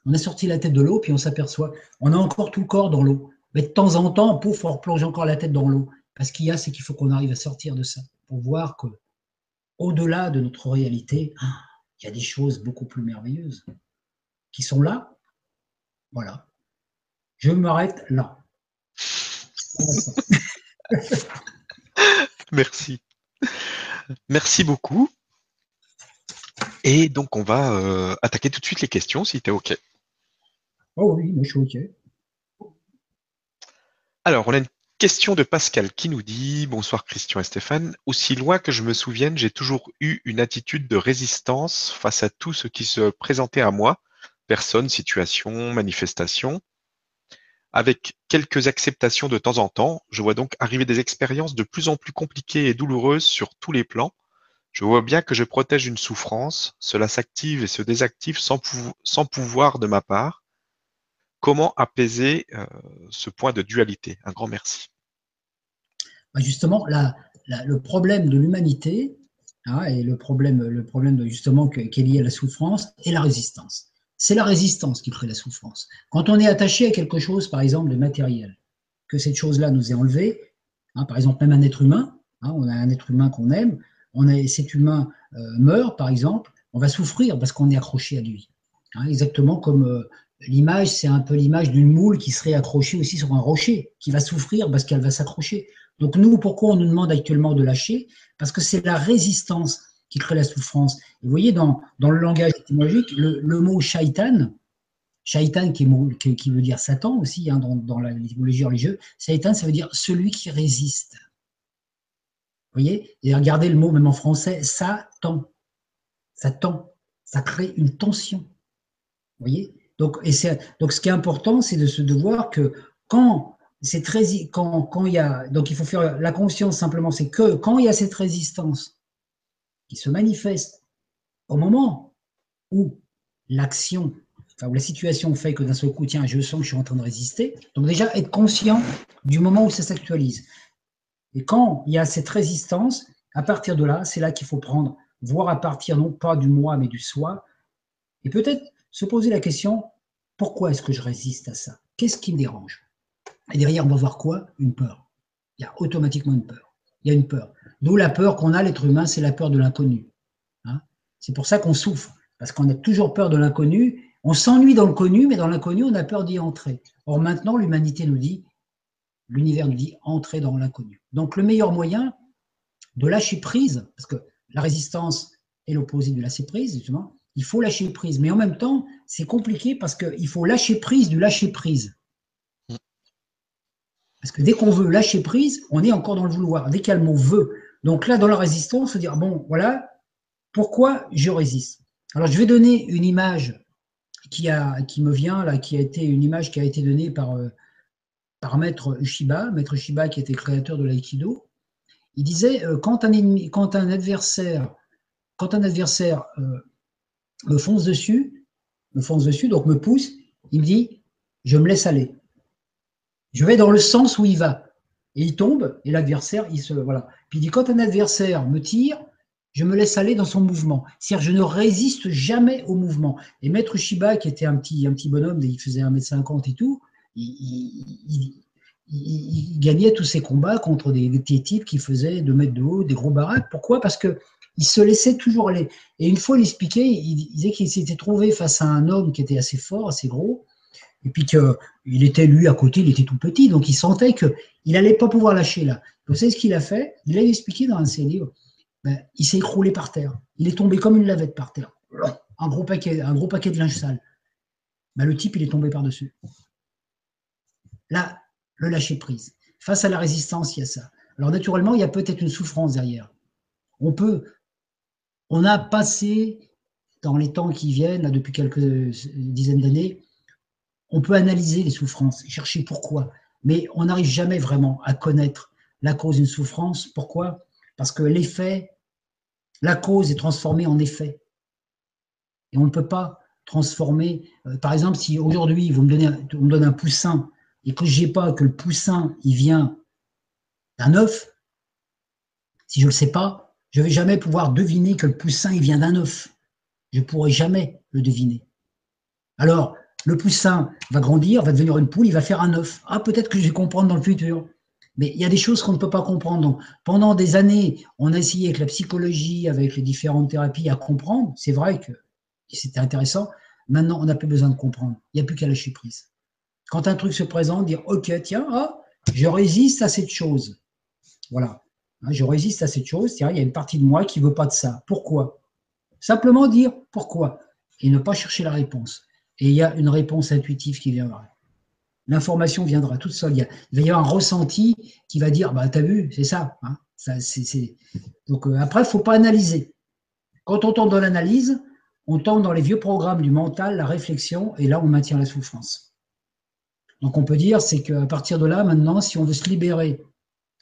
On a sorti la tête de l'eau, puis on s'aperçoit, on a encore tout le corps dans l'eau. Mais de temps en temps, pouf, on replonge encore la tête dans l'eau. Parce qu'il y a, c'est qu'il faut qu'on arrive à sortir de ça pour voir que, au-delà de notre réalité, il y a des choses beaucoup plus merveilleuses qui sont là. Voilà. Je m'arrête là. Merci. Merci beaucoup. Et donc, on va euh, attaquer tout de suite les questions, si tu es OK. Oh oui, je suis OK. Alors, on a une question de Pascal qui nous dit Bonsoir Christian et Stéphane. Aussi loin que je me souvienne, j'ai toujours eu une attitude de résistance face à tout ce qui se présentait à moi, personne, situation, manifestation. Avec quelques acceptations de temps en temps, je vois donc arriver des expériences de plus en plus compliquées et douloureuses sur tous les plans. Je vois bien que je protège une souffrance, cela s'active et se désactive sans, sans, pouvoir de ma part. Comment apaiser euh, ce point de dualité Un grand merci. Bah, justement, le problème de l'humanité hein, et le problème, le problème justement qui est lié à la souffrance est la résistance c'est la résistance qui crée la souffrance. Quand on est attaché à quelque chose, par exemple, de matériel, que cette chose-là nous est enlevée, hein, par exemple, même un être humain, hein, on a un être humain qu'on aime, on a, cet humain euh, meurt, par exemple, on va souffrir parce qu'on est accroché à lui. Exactement comme euh, l'image, c'est un peu l'image d'une moule qui serait accrochée aussi sur un rocher, qui va souffrir parce qu'elle va s'accrocher. Donc nous, pourquoi on nous demande actuellement de lâcher? Parce que c'est la résistance qui crée la souffrance. vous voyez, dans, dans le langage étymologique, le, mot shaitan, shaitan qui, qui, qui, veut dire Satan aussi, hein, dans, dans l'étymologie religieuse, shaitan, ça veut dire celui qui résiste. Vous voyez? Et regardez le mot, même en français, Satan. Satan. Ça crée une tension. Vous voyez? Donc, et donc, ce qui est important, c'est de se de voir que quand c'est très quand, quand il y a donc il faut faire la conscience simplement, c'est que quand il y a cette résistance qui se manifeste au moment où l'action, enfin, la situation fait que d'un seul coup, tiens, je sens que je suis en train de résister. Donc déjà, être conscient du moment où ça s'actualise. Et quand il y a cette résistance, à partir de là, c'est là qu'il faut prendre, voir à partir non pas du moi, mais du soi, et peut-être se poser la question, pourquoi est-ce que je résiste à ça? Qu'est-ce qui me dérange? Et derrière, on va voir quoi? Une peur. Il y a automatiquement une peur. Il y a une peur. D'où la peur qu'on a, l'être humain, c'est la peur de l'inconnu. Hein? c'est pour ça qu'on souffre, parce qu'on a toujours peur de l'inconnu. On s'ennuie dans le connu, mais dans l'inconnu, on a peur d'y entrer. Or maintenant, l'humanité nous dit, l'univers nous dit, entrer dans l'inconnu. Donc le meilleur moyen de lâcher prise, parce que la résistance est l'opposé du lâcher prise, justement, il faut lâcher prise. Mais en même temps, c'est compliqué parce qu'il faut lâcher prise du lâcher prise. Parce que dès qu'on veut lâcher prise, on est encore dans le vouloir. Dès qu'il y a le mot veut, donc là, dans la résistance, se dire, bon, voilà, pourquoi je résiste? Alors, je vais donner une image qui, a, qui me vient, là, qui a été une image qui a été donnée par, euh, par Maître Ushiba, Maître Ushiba qui était créateur de l'aïkido. Il disait, euh, quand, un ennemi, quand un adversaire, quand un adversaire euh, me fonce dessus, me fonce dessus, donc me pousse, il me dit, je me laisse aller. Je vais dans le sens où il va. Et il tombe, et l'adversaire, il se. Voilà. Puis il dit quand un adversaire me tire, je me laisse aller dans son mouvement. C'est-à-dire, je ne résiste jamais au mouvement. Et Maître Shiba, qui était un petit, un petit bonhomme, il faisait 1m50 et tout, il, gagnait tous ses combats contre des, petits types qui faisaient 2 mètres de haut, des gros baraques. Pourquoi? Parce que il se laissait toujours aller. Et une fois, il expliquait, il disait qu'il s'était trouvé face à un homme qui était assez fort, assez gros, et puis qu'il était lui à côté, il était tout petit, donc il sentait qu'il n'allait pas pouvoir lâcher là. Vous savez ce qu'il a fait Il l'a expliqué dans un de ses livres. Ben, il s'est écroulé par terre. Il est tombé comme une lavette par terre. Un gros paquet, un gros paquet de linge sale. Ben, le type, il est tombé par-dessus. Là, le lâcher prise. Face à la résistance, il y a ça. Alors naturellement, il y a peut-être une souffrance derrière. On peut, on a passé dans les temps qui viennent, depuis quelques dizaines d'années, on peut analyser les souffrances, chercher pourquoi, mais on n'arrive jamais vraiment à connaître la cause d'une souffrance. Pourquoi? Parce que l'effet, la cause est transformée en effet. Et on ne peut pas transformer. Euh, par exemple, si aujourd'hui vous me donnez, on me donne un poussin et que je n'ai pas que le poussin il vient d'un œuf, si je ne le sais pas, je ne vais jamais pouvoir deviner que le poussin il vient d'un œuf. Je ne pourrai jamais le deviner. Alors, le poussin va grandir, va devenir une poule, il va faire un œuf. Ah, peut-être que je vais comprendre dans le futur. Mais il y a des choses qu'on ne peut pas comprendre. pendant des années, on a essayé avec la psychologie, avec les différentes thérapies à comprendre. C'est vrai que c'était intéressant. Maintenant, on n'a plus besoin de comprendre. Il n'y a plus qu'à lâcher prise. Quand un truc se présente, dire OK, tiens, ah, je résiste à cette chose. Voilà. Hein, je résiste à cette chose. Il y a une partie de moi qui ne veut pas de ça. Pourquoi? Simplement dire pourquoi et ne pas chercher la réponse. Et il y a une réponse intuitive qui viendra. L'information viendra toute seule. Il, va y avoir un ressenti qui va dire bah, T'as vu, c'est ça. Hein. Donc euh, après, il ne faut pas analyser. Quand on tombe dans l'analyse, on tombe dans les vieux programmes du mental, la réflexion, et là, on maintient la souffrance. Donc on peut dire, c'est qu'à partir de là, maintenant, si on veut se libérer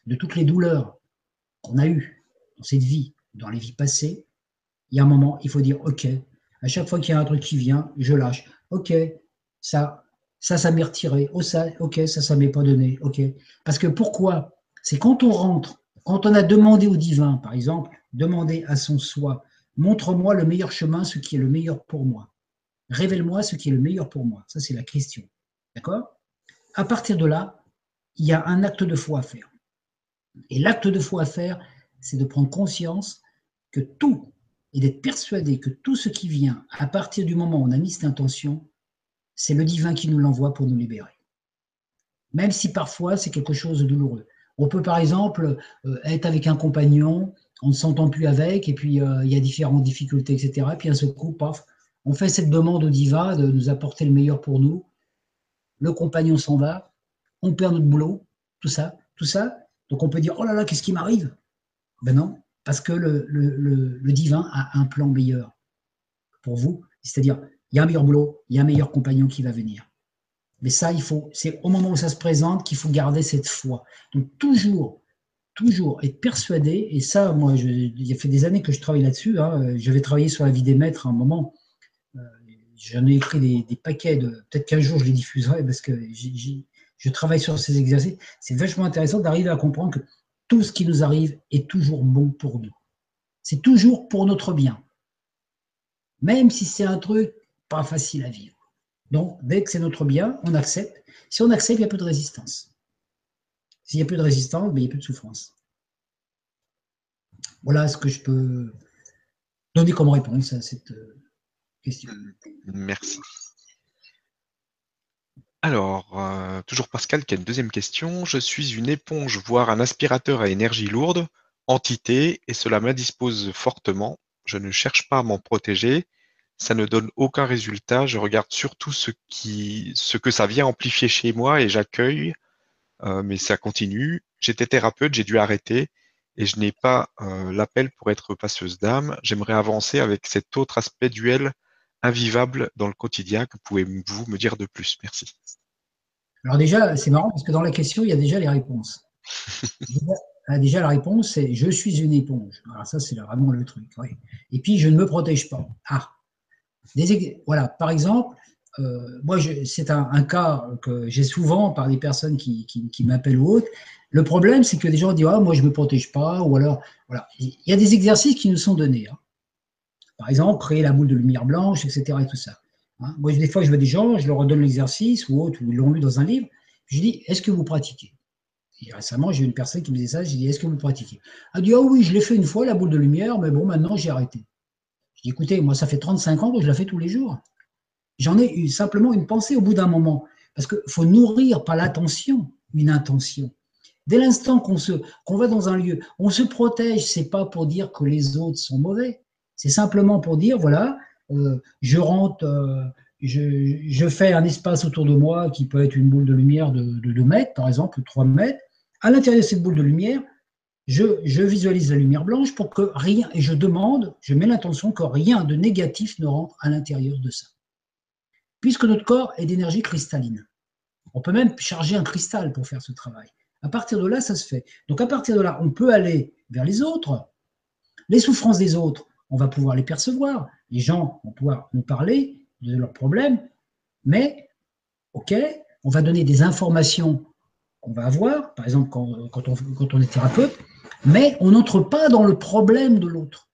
de toutes les douleurs qu'on a eues dans cette vie, dans les vies passées, il y a un moment, il faut dire, OK, à chaque fois qu'il y a un truc qui vient, je lâche. OK, ça, ça, ça m'est retiré. Oh, ça, OK, ça, ça m'est pas donné. OK. Parce que pourquoi? C'est quand on rentre, quand on a demandé au divin, par exemple, demander à son soi, montre-moi le meilleur chemin, ce qui est le meilleur pour moi. Révèle-moi ce qui est le meilleur pour moi. Ça, c'est la question. D'accord? À partir de là, il y a un acte de foi à faire. Et l'acte de foi à faire, c'est de prendre conscience que tout et d'être persuadé que tout ce qui vient à partir du moment où on a mis cette intention, c'est le divin qui nous l'envoie pour nous libérer. Même si parfois c'est quelque chose de douloureux. On peut par exemple euh, être avec un compagnon, on ne s'entend plus avec, et puis euh, il y a différentes difficultés, etc. Et puis un seul coup, on fait cette demande au divin de nous apporter le meilleur pour nous. Le compagnon s'en va, on perd notre boulot, tout ça, tout ça. Donc on peut dire, oh là là, qu'est-ce qui m'arrive? Ben non, parce que le, divin a un plan meilleur pour vous. C'est-à-dire, il y a un meilleur boulot, il y a un meilleur compagnon qui va venir. Mais ça, il faut, c'est au moment où ça se présente qu'il faut garder cette foi. Donc toujours, toujours être persuadé, et ça, moi, il y a fait des années que je travaille là-dessus. Hein, J'avais travaillé sur la vie des maîtres à un moment. Euh, j'en ai écrit des, paquets de. Peut-être qu'un jour je les diffuserai parce que je travaille sur ces exercices. C'est vachement intéressant d'arriver à comprendre que tout ce qui nous arrive est toujours bon pour nous. C'est toujours pour notre bien. Même si c'est un truc pas facile à vivre. Donc, dès que c'est notre bien, on accepte. Si on accepte, il y a peu de résistance. S'il y a peu de résistance, ben, il y a peu de souffrance. Voilà ce que je peux donner comme réponse à cette euh, question. Merci. Alors, euh, toujours Pascal qui a une deuxième question. Je suis une éponge, voire un aspirateur à énergie lourde, entité, et cela m'indispose fortement. Je ne cherche pas à m'en protéger. Ça ne donne aucun résultat. Je regarde surtout ce, que ça vient amplifier chez moi et j'accueille, euh, mais ça continue. J'étais thérapeute, j'ai dû arrêter et je n'ai pas euh, l'appel pour être passeuse d'âme. J'aimerais avancer avec cet autre aspect duel invivable dans le quotidien. Que pouvez-vous me dire de plus? Merci. Alors déjà, c'est marrant parce que dans la question, il y a déjà les réponses. déjà, la réponse, c'est je suis une éponge. Alors ça, c'est vraiment le truc. Et puis, je ne me protège pas. Ah, voilà. Par exemple, euh, moi, c'est un, cas que j'ai souvent par des personnes qui, m'appellent ou autres. Le problème, c'est que des gens disent ah, moi, je ne me protège pas, ou alors, voilà. Il y a des exercices qui nous sont donnés. Hein. Par exemple, créer la boule de lumière blanche, etc. Et tout ça. Hein. Moi, des fois, je vois des gens, je leur redonne l'exercice ou autre, ou ils l'ont lu dans un livre. Je dis, est-ce que vous pratiquez? Récemment, j'ai une personne qui me disait ça. J'ai dit, est-ce que vous pratiquez? Elle dit, ah oui, je l'ai fait une fois, la boule de lumière, mais bon, maintenant, j'ai arrêté. Je dis, écoutez, moi, ça fait 35 ans que je la fais tous les jours. J'en ai eu simplement une pensée au bout d'un moment. Parce qu'il faut nourrir, pas l'attention, une intention. Dès l'instant qu'on qu'on va dans un lieu, on se protège, c'est pas pour dire que les autres sont mauvais. C'est simplement pour dire, voilà, euh, je rentre, euh, je, fais un espace autour de moi qui peut être une boule de lumière de, 2 mètres, par exemple, ou 3 mètres. À l'intérieur de cette boule de lumière, je, visualise la lumière blanche pour que rien, et je demande, je mets l'intention que rien de négatif ne rentre à l'intérieur de ça. Puisque notre corps est d'énergie cristalline. On peut même charger un cristal pour faire ce travail. À partir de là, ça se fait. Donc à partir de là, on peut aller vers les autres. Les souffrances des autres, on va pouvoir les percevoir. Les gens vont pouvoir nous parler de leurs problèmes. Mais, OK, on va donner des informations qu'on va avoir, par exemple quand, on, quand on est thérapeute, mais on n'entre pas dans le problème de l'autre.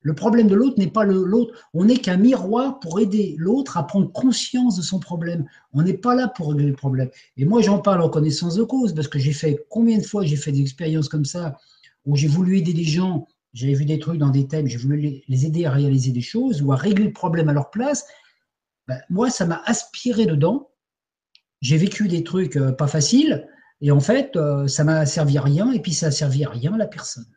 Le problème de l'autre n'est pas l'autre. On n'est qu'un miroir pour aider l'autre à prendre conscience de son problème. On n'est pas là pour régler le problème. Et moi, j'en parle en connaissance de cause parce que j'ai fait combien de fois j'ai fait des expériences comme ça où j'ai voulu aider des gens. J'avais vu des trucs dans des thèmes, j'ai voulu les aider à réaliser des choses ou à régler le problème à leur place. Ben, moi, ça m'a aspiré dedans. J'ai vécu des trucs euh, pas faciles et en fait, euh, ça m'a servi à rien, et puis ça a servi à rien à la personne.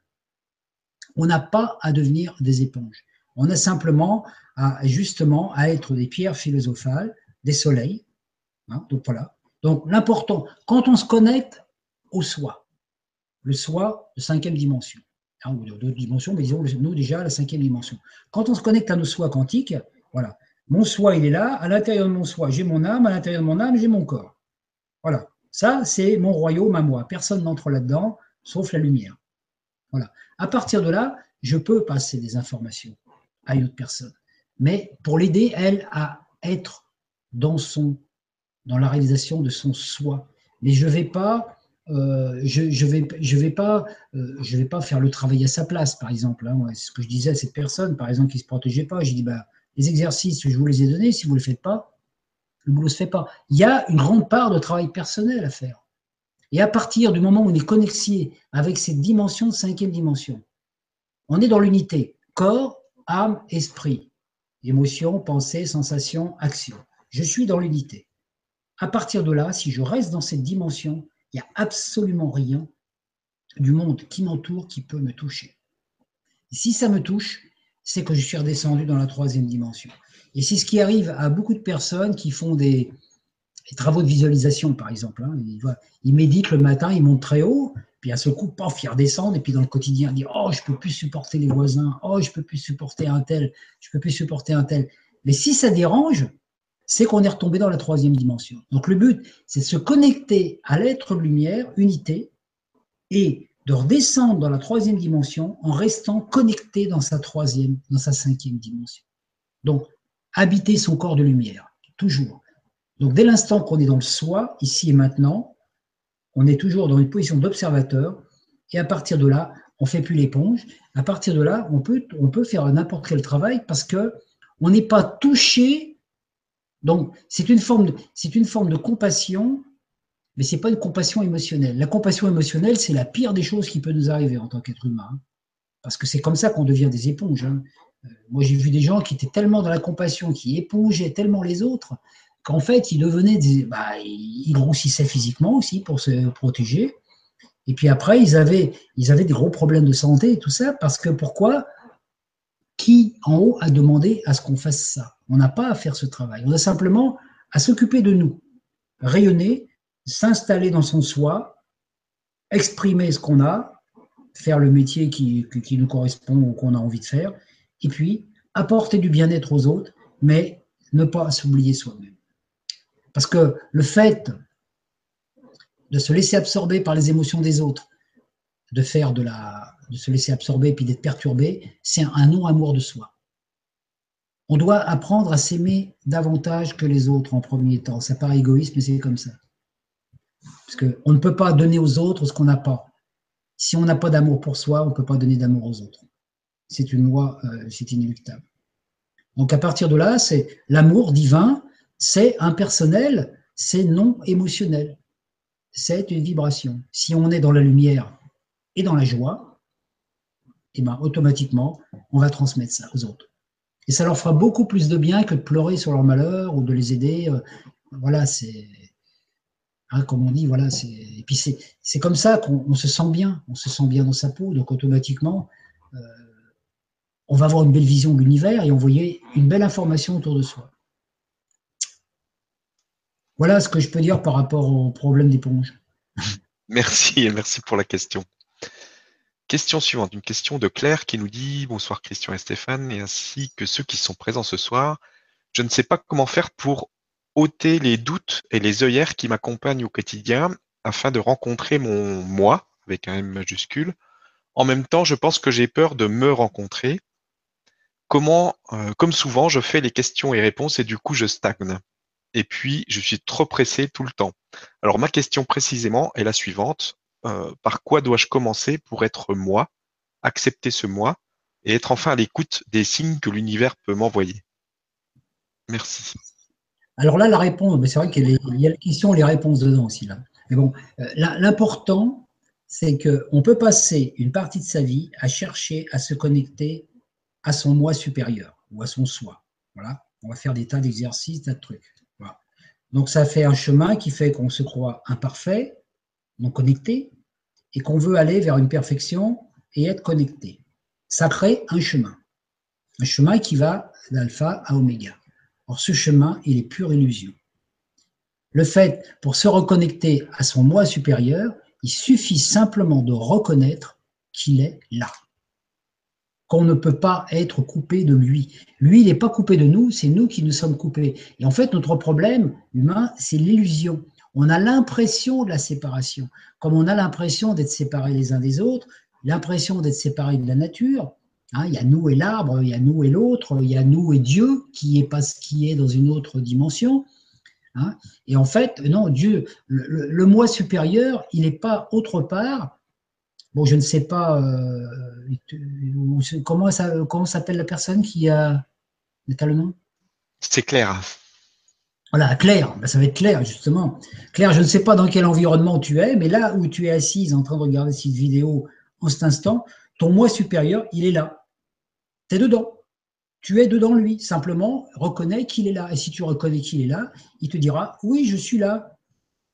On n'a pas à devenir des éponges. On a simplement à, justement, à être des pierres philosophales, des soleils. Hein, donc voilà. Donc l'important, quand on se connecte au soi, le soi de cinquième dimension, hein, ou d'autres dimensions, mais disons nous déjà la cinquième dimension. Quand on se connecte à nos soi quantiques, voilà, mon soi il est là, à l'intérieur de mon soi j'ai mon âme, à l'intérieur de mon âme j'ai mon corps. Voilà. Ça, c'est mon royaume à moi. Personne n'entre là-dedans, sauf la lumière. Voilà. À partir de là, je peux passer des informations à une autre personne. Mais pour l'aider, elle, à être dans, son, dans la réalisation de son soi. Mais je ne vais pas euh, je ne euh, vais pas faire le travail à sa place, par exemple. Hein. C'est ce que je disais à cette personne, par exemple, qui ne se protégeait pas. J'ai dit, bah, les exercices, je vous les ai donnés, si vous ne les faites pas, le boulot ne se fait pas. Il y a une grande part de travail personnel à faire. Et à partir du moment où on est connecté avec cette dimension, cinquième dimension, on est dans l'unité. Corps, âme, esprit. Émotion, pensée, sensation, action. Je suis dans l'unité. À partir de là, si je reste dans cette dimension, il n'y a absolument rien du monde qui m'entoure qui peut me toucher. si ça me touche, c'est que je suis redescendu dans la troisième dimension. Et c'est ce qui arrive à beaucoup de personnes qui font des, travaux de visualisation, par exemple. Hein. Ils, méditent le matin, ils montent très haut, puis à ce coup, paf, ils redescendent, et puis dans le quotidien, ils disent Oh, je peux plus supporter les voisins, oh, je peux plus supporter un tel, je peux plus supporter un tel. Mais si ça dérange, c'est qu'on est retombé dans la troisième dimension. Donc le but, c'est de se connecter à l'être lumière, unité, et de redescendre dans la troisième dimension en restant connecté dans sa troisième, dans sa cinquième dimension. Donc, habiter son corps de lumière, toujours. Donc dès l'instant qu'on est dans le soi, ici et maintenant, on est toujours dans une position d'observateur, et à partir de là, on fait plus l'éponge. À partir de là, on peut, on peut faire n'importe quel travail parce que on n'est pas touché. Donc c'est une forme de, c'est une forme de compassion, mais c'est pas une compassion émotionnelle. La compassion émotionnelle, c'est la pire des choses qui peut nous arriver en tant qu'être humain, parce que c'est comme ça qu'on devient des éponges. Hein. Moi, j'ai vu des gens qui étaient tellement dans la compassion, qui épongeaient tellement les autres, qu'en fait, ils devenaient des. Bah, ils grossissaient physiquement aussi pour se protéger. Et puis après, ils avaient, ils avaient des gros problèmes de santé et tout ça, parce que pourquoi Qui en haut a demandé à ce qu'on fasse ça On n'a pas à faire ce travail. On a simplement à s'occuper de nous, rayonner, s'installer dans son soi, exprimer ce qu'on a, faire le métier qui, qui nous correspond ou qu'on a envie de faire, et puis apporter du bien-être aux autres, mais ne pas s'oublier soi-même. Parce que le fait de se laisser absorber par les émotions des autres, de faire de la, de se laisser absorber puis d'être perturbé, c'est un non-amour de soi. On doit apprendre à s'aimer davantage que les autres en premier temps. Ça paraît égoïste, mais c'est comme ça. Parce qu'on ne peut pas donner aux autres ce qu'on n'a pas. Si on n'a pas d'amour pour soi, on ne peut pas donner d'amour aux autres c'est une loi, euh, c'est inéluctable. Donc à partir de là, c'est l'amour divin, c'est impersonnel, c'est non émotionnel. C'est une vibration. Si on est dans la lumière et dans la joie, et ben, automatiquement, on va transmettre ça aux autres. Et ça leur fera beaucoup plus de bien que de pleurer sur leur malheur ou de les aider. Euh, voilà, c'est. Hein, comme on dit. Et puis c'est comme ça qu'on se sent bien, on se sent bien dans sa peau, donc automatiquement, euh, on va avoir une belle vision de l'univers et envoyer une belle information autour de soi. Voilà ce que je peux dire par rapport au problème d'éponge. Merci merci pour la question. Question suivante, une question de Claire qui nous dit Bonsoir Christian et Stéphane, et ainsi que ceux qui sont présents ce soir. Je ne sais pas comment faire pour ôter les doutes et les œillères qui m'accompagnent au quotidien afin de rencontrer mon moi, avec un M majuscule. En même temps, je pense que j'ai peur de me rencontrer. Comment, euh, comme souvent, je fais les questions et réponses et du coup je stagne. Et puis, je suis trop pressé tout le temps. Alors, ma question précisément est la suivante. Euh, par quoi dois-je commencer pour être moi, accepter ce moi et être enfin à l'écoute des signes que l'univers peut m'envoyer? Merci. Alors là, la réponse, c'est vrai qu'il y a la question et les réponses dedans aussi. Là. Mais bon, euh, l'important, c'est qu'on peut passer une partie de sa vie à chercher à se connecter à son moi supérieur ou à son soi. Voilà. On va faire des tas d'exercices, tas de trucs. Donc ça fait un chemin qui fait qu'on se croit imparfait, non et qu'on veut aller vers une perfection et être connecté. Ça crée un chemin. Un chemin qui va d'alpha à oméga. Or, ce chemin, il est pure illusion. Le fait, pour se reconnecter à son moi supérieur, il suffit simplement de reconnaître qu'il est là. Qu'on ne peut pas être coupé de lui. Lui, il n'est pas coupé de nous, c'est nous qui nous sommes coupés. Et en fait, notre problème humain, c'est l'illusion. On a l'impression de la séparation. Comme on a l'impression d'être séparés les uns des autres, l'impression d'être séparés de la nature, Hein, il y a nous et l'arbre, il y a nous et l'autre, il y a nous et Dieu qui est, pas, qui est dans une autre dimension. Hein. Et en fait, non, Dieu, le, moi supérieur, il n'est pas autre part. Bon, je ne sais pas euh, comment, ça, comment s'appelle la personne qui a. as le nom? C'est Claire. Voilà, Claire, ben, ça va être Claire, justement. Claire, je ne sais pas dans quel environnement tu es, mais là où tu es assise en train de regarder cette vidéo en cet instant, ton moi supérieur, il est là dedans. Tu es dedans lui. Simplement, reconnais qu'il est là. Et si tu reconnais qu'il est là, il te dira Oui, je suis là.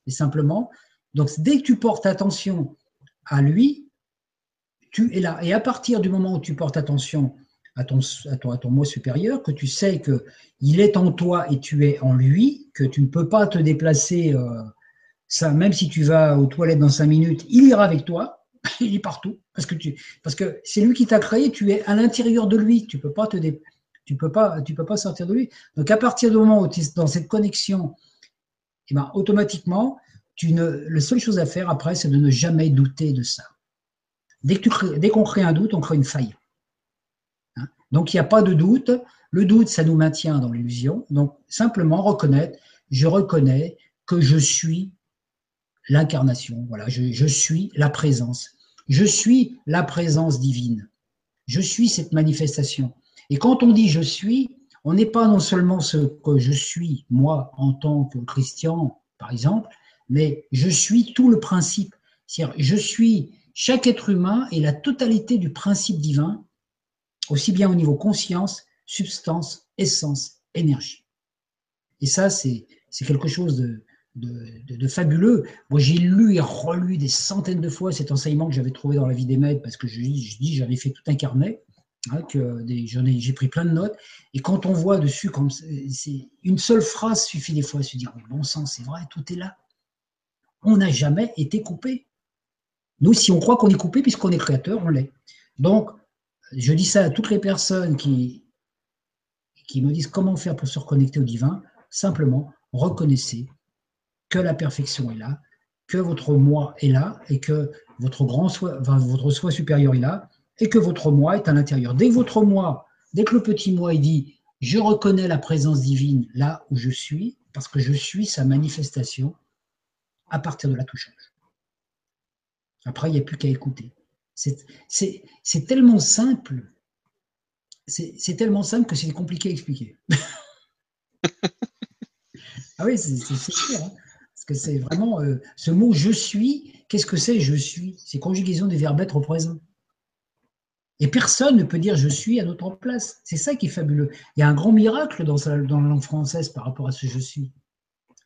Et simplement, donc dès que tu portes attention à lui, tu es là. Et à partir du moment où tu portes attention à ton, à ton, à ton moi supérieur, que tu sais que il est en toi et tu es en lui, que tu ne peux pas te déplacer, euh, ça, même si tu vas aux toilettes dans cinq minutes, il ira avec toi. il est partout. Parce que, tu, parce que c'est lui qui t'a créé, tu es à l'intérieur de lui. Tu ne peux, pas te tu peux, pas, peux pas sortir de lui. Donc à partir du moment où tu es dans cette connexion, eh ben, automatiquement, tu ne, la seule chose à faire après, c'est de ne jamais douter de ça. Dès qu'on crée un doute, on crée une faille. Donc il n'y a pas de doute. Le doute, ça nous maintient dans l'illusion. Donc simplement reconnaître, je reconnais que je suis l'incarnation. Voilà, je, suis la présence. Je suis la présence divine. Je suis cette manifestation. Et quand on dit je suis, on n'est pas non seulement ce que je suis, moi, en tant que Christian, par exemple, mais je suis tout le principe. C'est-à-dire, je suis chaque être humain et la totalité du principe divin, aussi bien au niveau conscience, substance, essence, énergie. Et ça, c'est quelque chose de, de, fabuleux. Moi, j'ai lu et relu des centaines de fois cet enseignement que j'avais trouvé dans la vie des maîtres, parce que je, je dis, j'avais fait tout un carnet, hein, j'ai pris plein de notes. Et quand on voit dessus, comme c'est une seule phrase suffit des fois à se dire, bon sang, c'est vrai, tout est là. On n'a jamais été coupé. Nous, si on croit qu'on est coupé, puisqu'on est créateur, on l'est. Donc, je dis ça à toutes les personnes qui, me disent comment faire pour se reconnecter au divin. Simplement, reconnaissez que la perfection est là, que votre moi est là et que votre grand soi, votre soi supérieur est là et que votre moi est à l'intérieur. Dès que votre moi, dès que le petit moi il dit je reconnais la présence divine là où je suis parce que je suis sa manifestation, à partir de là tout change. Après, il n'y a plus qu'à écouter. C'est tellement simple, c'est tellement simple que c'est compliqué à expliquer. ah oui, c'est sûr. Hein que c'est vraiment euh, ce mot je suis. Qu'est-ce que c'est je suis? C'est conjugaison des verbes être au présent. Et personne ne peut dire je suis à notre place. C'est ça qui est fabuleux. Il y a un grand miracle dans la langue française par rapport à ce je suis.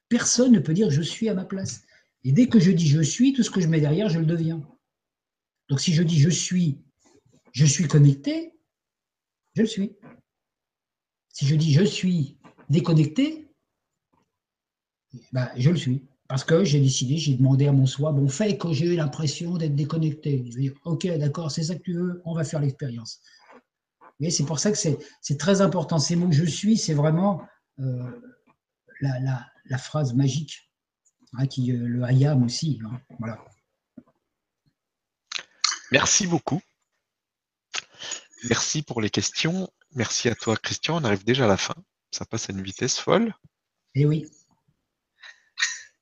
Personne ne peut dire je suis à ma place. Et dès que je dis je suis, tout ce que je mets derrière, je le deviens. Donc si je dis je suis, je suis connecté, je le suis. Si je dis je suis déconnecté, ben, je le suis Parce que j'ai décidé, j'ai demandé à mon soi, bon, fait que j'ai eu l'impression d'être déconnecté. Je vais dire, ok, d'accord, c'est ça que tu veux, on va faire l'expérience. Mais c'est pour ça que c'est très important. Ces mots je suis, c'est vraiment euh, la, phrase magique, hein, euh, le ayam aussi. Hein, voilà. Merci beaucoup. Merci pour les questions. Merci à toi, Christian. On arrive déjà à la fin. Ça passe à une vitesse folle. Eh oui.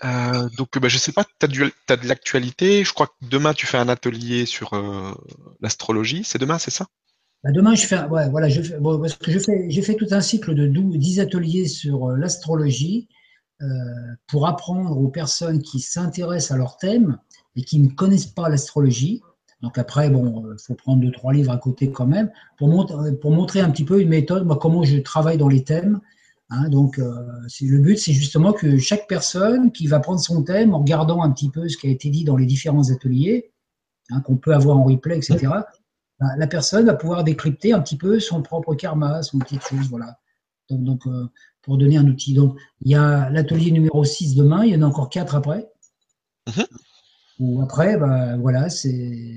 Euh, donc, bah, je sais pas, tu as, de l'actualité. Je crois que demain, tu fais un atelier sur euh, l'astrologie. C'est demain, c'est ça? Bah, Demain, je fais, ouais, voilà, je parce que je fais, j'ai fait tout un cycle de 10 ateliers sur euh, l'astrologie pour apprendre aux personnes qui s'intéressent à leur thème et qui ne connaissent pas l'astrologie. Donc après, bon, il faut prendre deux, trois livres à côté quand même pour, pour montrer un petit peu une méthode, moi, comment je travaille dans les thèmes Hein, donc, euh, le but, c'est justement que chaque personne qui va prendre son thème en regardant un petit peu ce qui a été dit dans les différents ateliers, hein, qu'on peut avoir en replay, etc., bah, la personne va pouvoir décrypter un petit peu son propre karma, son petite chose, voilà. Donc, euh, pour donner un outil. Donc, il y a l'atelier numéro 6 demain, il y en a encore 4 après. Mhm. Ou après, bah, voilà, c'est.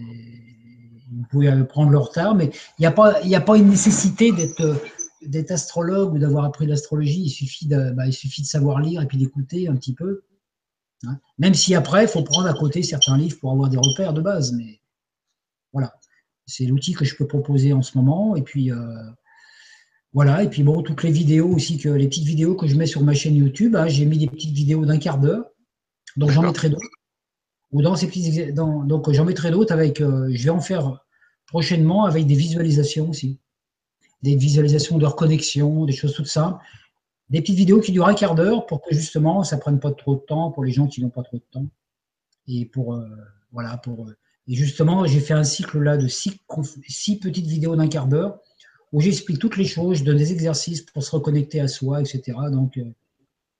Vous pouvez prendre le retard, mais il n'y a, pas, a pas une nécessité d'être d'être astrologue ou d'avoir appris l'astrologie, il, suffit de, bah, il suffit de savoir lire et puis d'écouter un petit peu. Hein. Même si après, il faut prendre à côté certains livres pour avoir des repères de base. Mais voilà, c'est l'outil que je peux proposer en ce moment. Et puis, euh, voilà. Et puis, bon, toutes les vidéos aussi, que les petites vidéos que je mets sur ma chaîne YouTube, hein, j'ai mis des petites vidéos d'un quart d'heure. Donc, j'en mettrai d'autres. Ou dans ces petites, donc, j'en mettrai d'autres avec, euh, je vais en faire prochainement avec des visualisations aussi des visualisations de reconnexion, des choses toutes simples. Des petites vidéos qui durent un quart d'heure pour que justement ça prenne pas trop de temps pour les gens qui n'ont pas trop de temps. Et pour euh, voilà pour euh, et justement j'ai fait un cycle là de six, six petites vidéos d'un quart d'heure où j'explique toutes les choses, je donne des exercices pour se reconnecter à soi, etc. Donc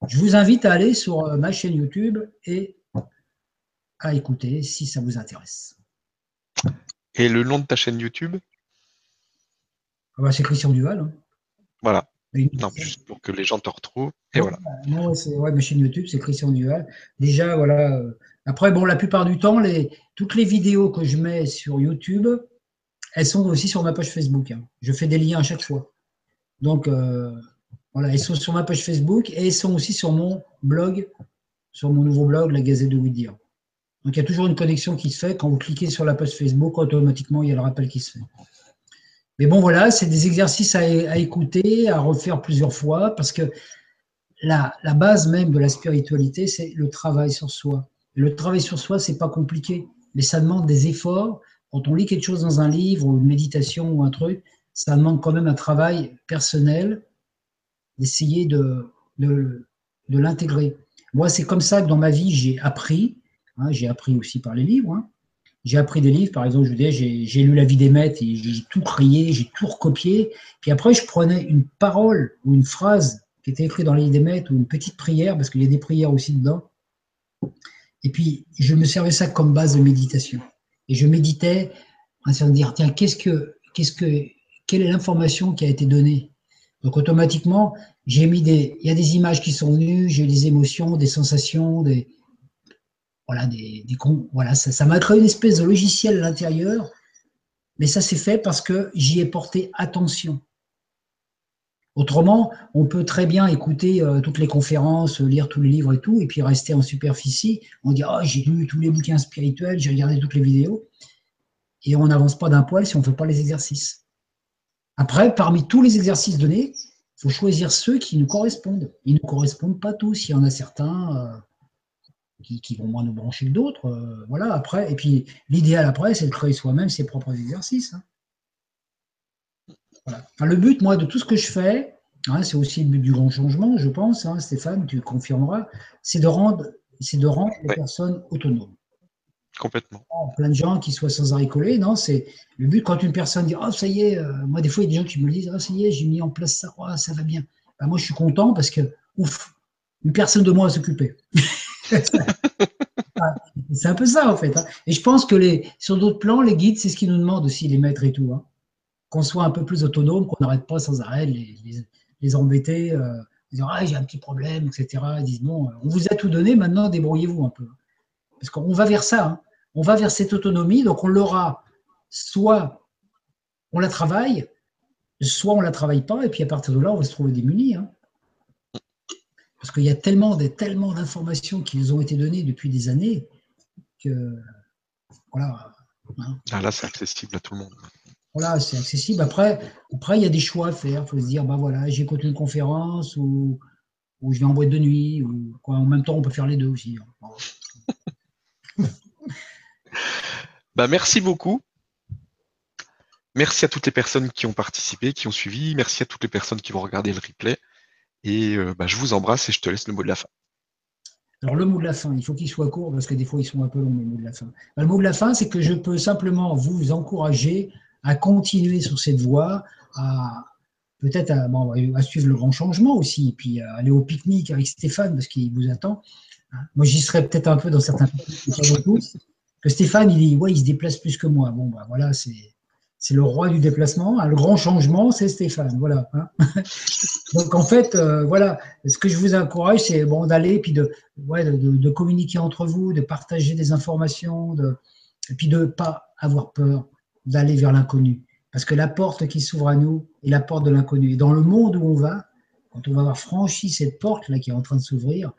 je vous invite à aller sur ma chaîne YouTube et à écouter si ça vous intéresse. Et le nom de ta chaîne YouTube? Ah bah, c'est Christian Duval. Hein. Voilà. Non, juste pour que les gens te retrouvent. Et voilà. Non, c'est, ouais, ma chaîne YouTube, c'est Christian Duval. Déjà, voilà. Euh, après, bon, la plupart du temps, les, toutes les vidéos que je mets sur YouTube, elles sont aussi sur ma page Facebook. Hein. Je fais des liens à chaque fois. Donc, euh, voilà, elles sont sur ma page Facebook et elles sont aussi sur mon blog, sur mon nouveau blog, la Gazette de Widir. Donc, il y a toujours une connexion qui se fait. Quand vous cliquez sur la page Facebook, automatiquement, il y a le rappel qui se fait. Mais bon, voilà, c'est des exercices à, écouter, à refaire plusieurs fois, parce que la, base même de la spiritualité, c'est le travail sur soi. le travail sur soi, c'est pas compliqué, mais ça demande des efforts. Quand on lit quelque chose dans un livre ou une méditation ou un truc, ça demande quand même un travail personnel d'essayer de, de, l'intégrer. Moi, c'est comme ça que dans ma vie, j'ai appris. Hein, j'ai appris aussi par les livres. Hein, j'ai appris des livres, par exemple, je vous disais, j'ai lu La vie des maîtres et j'ai tout crié, j'ai tout recopié. Puis après, je prenais une parole ou une phrase qui était écrite dans La vie des maîtres ou une petite prière, parce qu'il y a des prières aussi dedans. Et puis, je me servais ça comme base de méditation. Et je méditais en de dire, tiens, qu'est-ce que, qu'est-ce que, quelle est l'information qui a été donnée? Donc, automatiquement, j'ai mis des, il y a des images qui sont venues, j'ai des émotions, des sensations, des, voilà, des, voilà ça m'a créé une espèce de logiciel à l'intérieur, mais ça s'est fait parce que j'y ai porté attention. Autrement, on peut très bien écouter euh, toutes les conférences, lire tous les livres et tout, et puis rester en superficie. On dit, oh, j'ai lu tous les bouquins spirituels, j'ai regardé toutes les vidéos, et on n'avance pas d'un poil si on ne fait pas les exercices. Après, parmi tous les exercices donnés, il faut choisir ceux qui nous correspondent. Ils ne correspondent pas tous. Il y en a certains, euh, qui, vont moins nous brancher que d'autres. Euh, voilà, après, et puis l'idéal après, c'est de créer soi-même ses propres exercices. Hein. le but, moi, de tout ce que je fais, hein, c'est aussi le but du grand changement, je pense, hein, Stéphane, tu confirmeras, c'est de rendre, c'est de rendre les personnes autonomes. Complètement. plein de gens qui soient sans arrêt non, c'est le but quand une personne dit, oh, ça y est, euh, moi, des fois, il y a des gens qui me disent, oh, ça y est, j'ai mis en place ça, oh, ça va bien. Ben, moi, je suis content parce que, ouf, une personne de moi à s'occuper. c'est un peu ça, en fait. Hein. Et je pense que les, sur d'autres plans, les guides, c'est ce qu'ils nous demandent aussi, les maîtres et tout. Hein. Qu'on soit un peu plus autonome, qu'on n'arrête pas sans arrêt les, les, embêter. Euh, ah, j'ai un petit problème, etc. Ils disent bon, on vous a tout donné, maintenant débrouillez-vous un peu. Parce qu'on va vers ça, hein. on va vers cette autonomie, donc on l'aura soit on la travaille, soit on ne la travaille pas, et puis à partir de là, on va se trouver démunis. Parce qu'il y a tellement, tellement d'informations qui nous ont été données depuis des années que voilà. Hein. Ah, là, c'est accessible à tout le monde. Voilà, c'est accessible. Après, après, il y a des choix à faire. Il faut se dire, bah voilà, j'écoute une conférence ou, ou, je vais en boîte de nuit. Ou, quoi. En même temps, on peut faire les deux aussi. Hein. bah, merci beaucoup. Merci à toutes les personnes qui ont participé, qui ont suivi. Merci à toutes les personnes qui vont regarder le replay. Et euh, bah, je vous embrasse et je te laisse le mot de la fin. Alors le mot de la fin, il faut qu'il soit court parce que des fois ils sont un peu longs les mots de la fin. Bah, le mot de la fin, c'est que je peux simplement vous encourager à continuer sur cette voie, à peut-être à, suivre le grand changement aussi, et puis à aller au pique-nique avec Stéphane parce qu'il vous attend. Hein? Moi j'y serai peut-être un peu dans certains. Que Stéphane, il, ouais, il se déplace plus que moi. Bon, bah voilà, c'est c'est le roi du déplacement. Hein, le grand changement, c'est Stéphane. Voilà. Hein. Donc en fait, euh, voilà, ce que je vous encourage, c'est bon d'aller puis de, ouais, de, communiquer entre vous, de partager des informations, de, et puis de pas avoir peur d'aller vers l'inconnu. Parce que la porte qui s'ouvre à nous est la porte de l'inconnu. Et dans le monde où on va, quand on va avoir franchi cette porte-là qui est en train de s'ouvrir,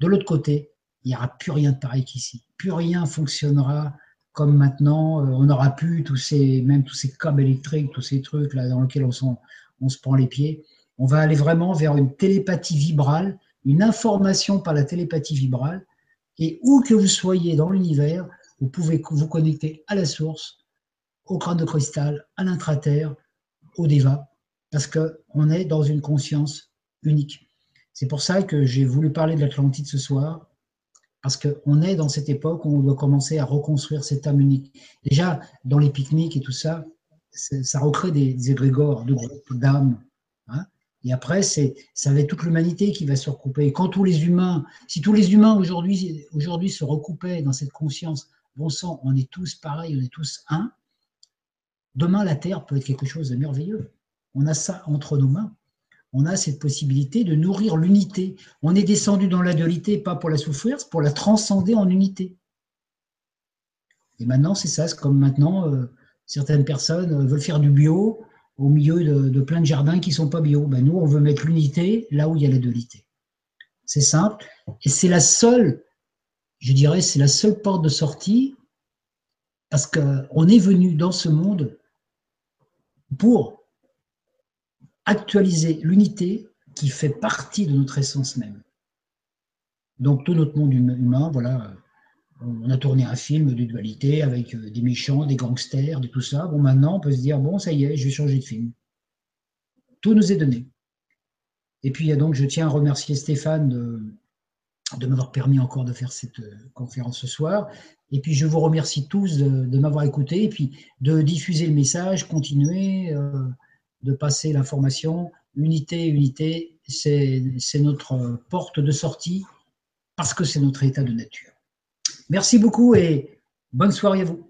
de l'autre côté, il n'y aura plus rien de pareil qu'ici. Plus rien fonctionnera comme maintenant, euh, on n'aura plus tous ces, même tous ces câbles électriques, tous ces trucs là dans lesquels on, on se prend les pieds. On va aller vraiment vers une télépathie vibrale, une information par la télépathie vibrale. Et où que vous soyez dans l'univers, vous pouvez vous connecter à la source, au crâne de cristal, à l'intraterre, au déva, parce qu'on est dans une conscience unique. C'est pour ça que j'ai voulu parler de l'Atlantide ce soir, parce qu'on est dans cette époque où on doit commencer à reconstruire cette âme unique. Déjà, dans les pique-niques et tout ça, ça recrée des, égrégores de groupes d'âmes. Hein. et après, c'est, ça va être toute l'humanité qui va se recouper. quand tous les humains, si tous les humains aujourd'hui, aujourd'hui se recoupaient dans cette conscience, bon sang, on est tous pareils, on est tous un, demain la Terre peut être quelque chose de merveilleux. On a ça entre nos mains on a cette possibilité de nourrir l'unité. On est descendu dans la dualité, pas pour la souffrir, c'est pour la transcender en unité. Et maintenant, c'est ça, c'est comme maintenant, euh, certaines personnes euh, veulent faire du bio au milieu de, plein de jardins qui ne sont pas bio. Ben, nous, on veut mettre l'unité là où il y a la dualité. C'est simple. Et c'est la seule, je dirais, c'est la seule porte de sortie parce qu'on est venu dans ce monde pour actualiser l'unité qui fait partie de notre essence même. Donc tout notre monde humain, voilà, on a tourné un film de dualité avec euh, des méchants, des gangsters, de tout ça. Bon, maintenant, on peut se dire, bon, ça y est, je vais changer de film. Tout nous est donné. Et puis, donc, je tiens à remercier Stéphane de, m'avoir permis encore de faire cette euh, conférence ce soir. Et puis, je vous remercie tous de, m'avoir écouté et puis de diffuser le message, continuer. Euh, de passer l'information. Unité, unité, c'est notre porte de sortie parce que c'est notre état de nature. Merci beaucoup et bonne soirée à vous.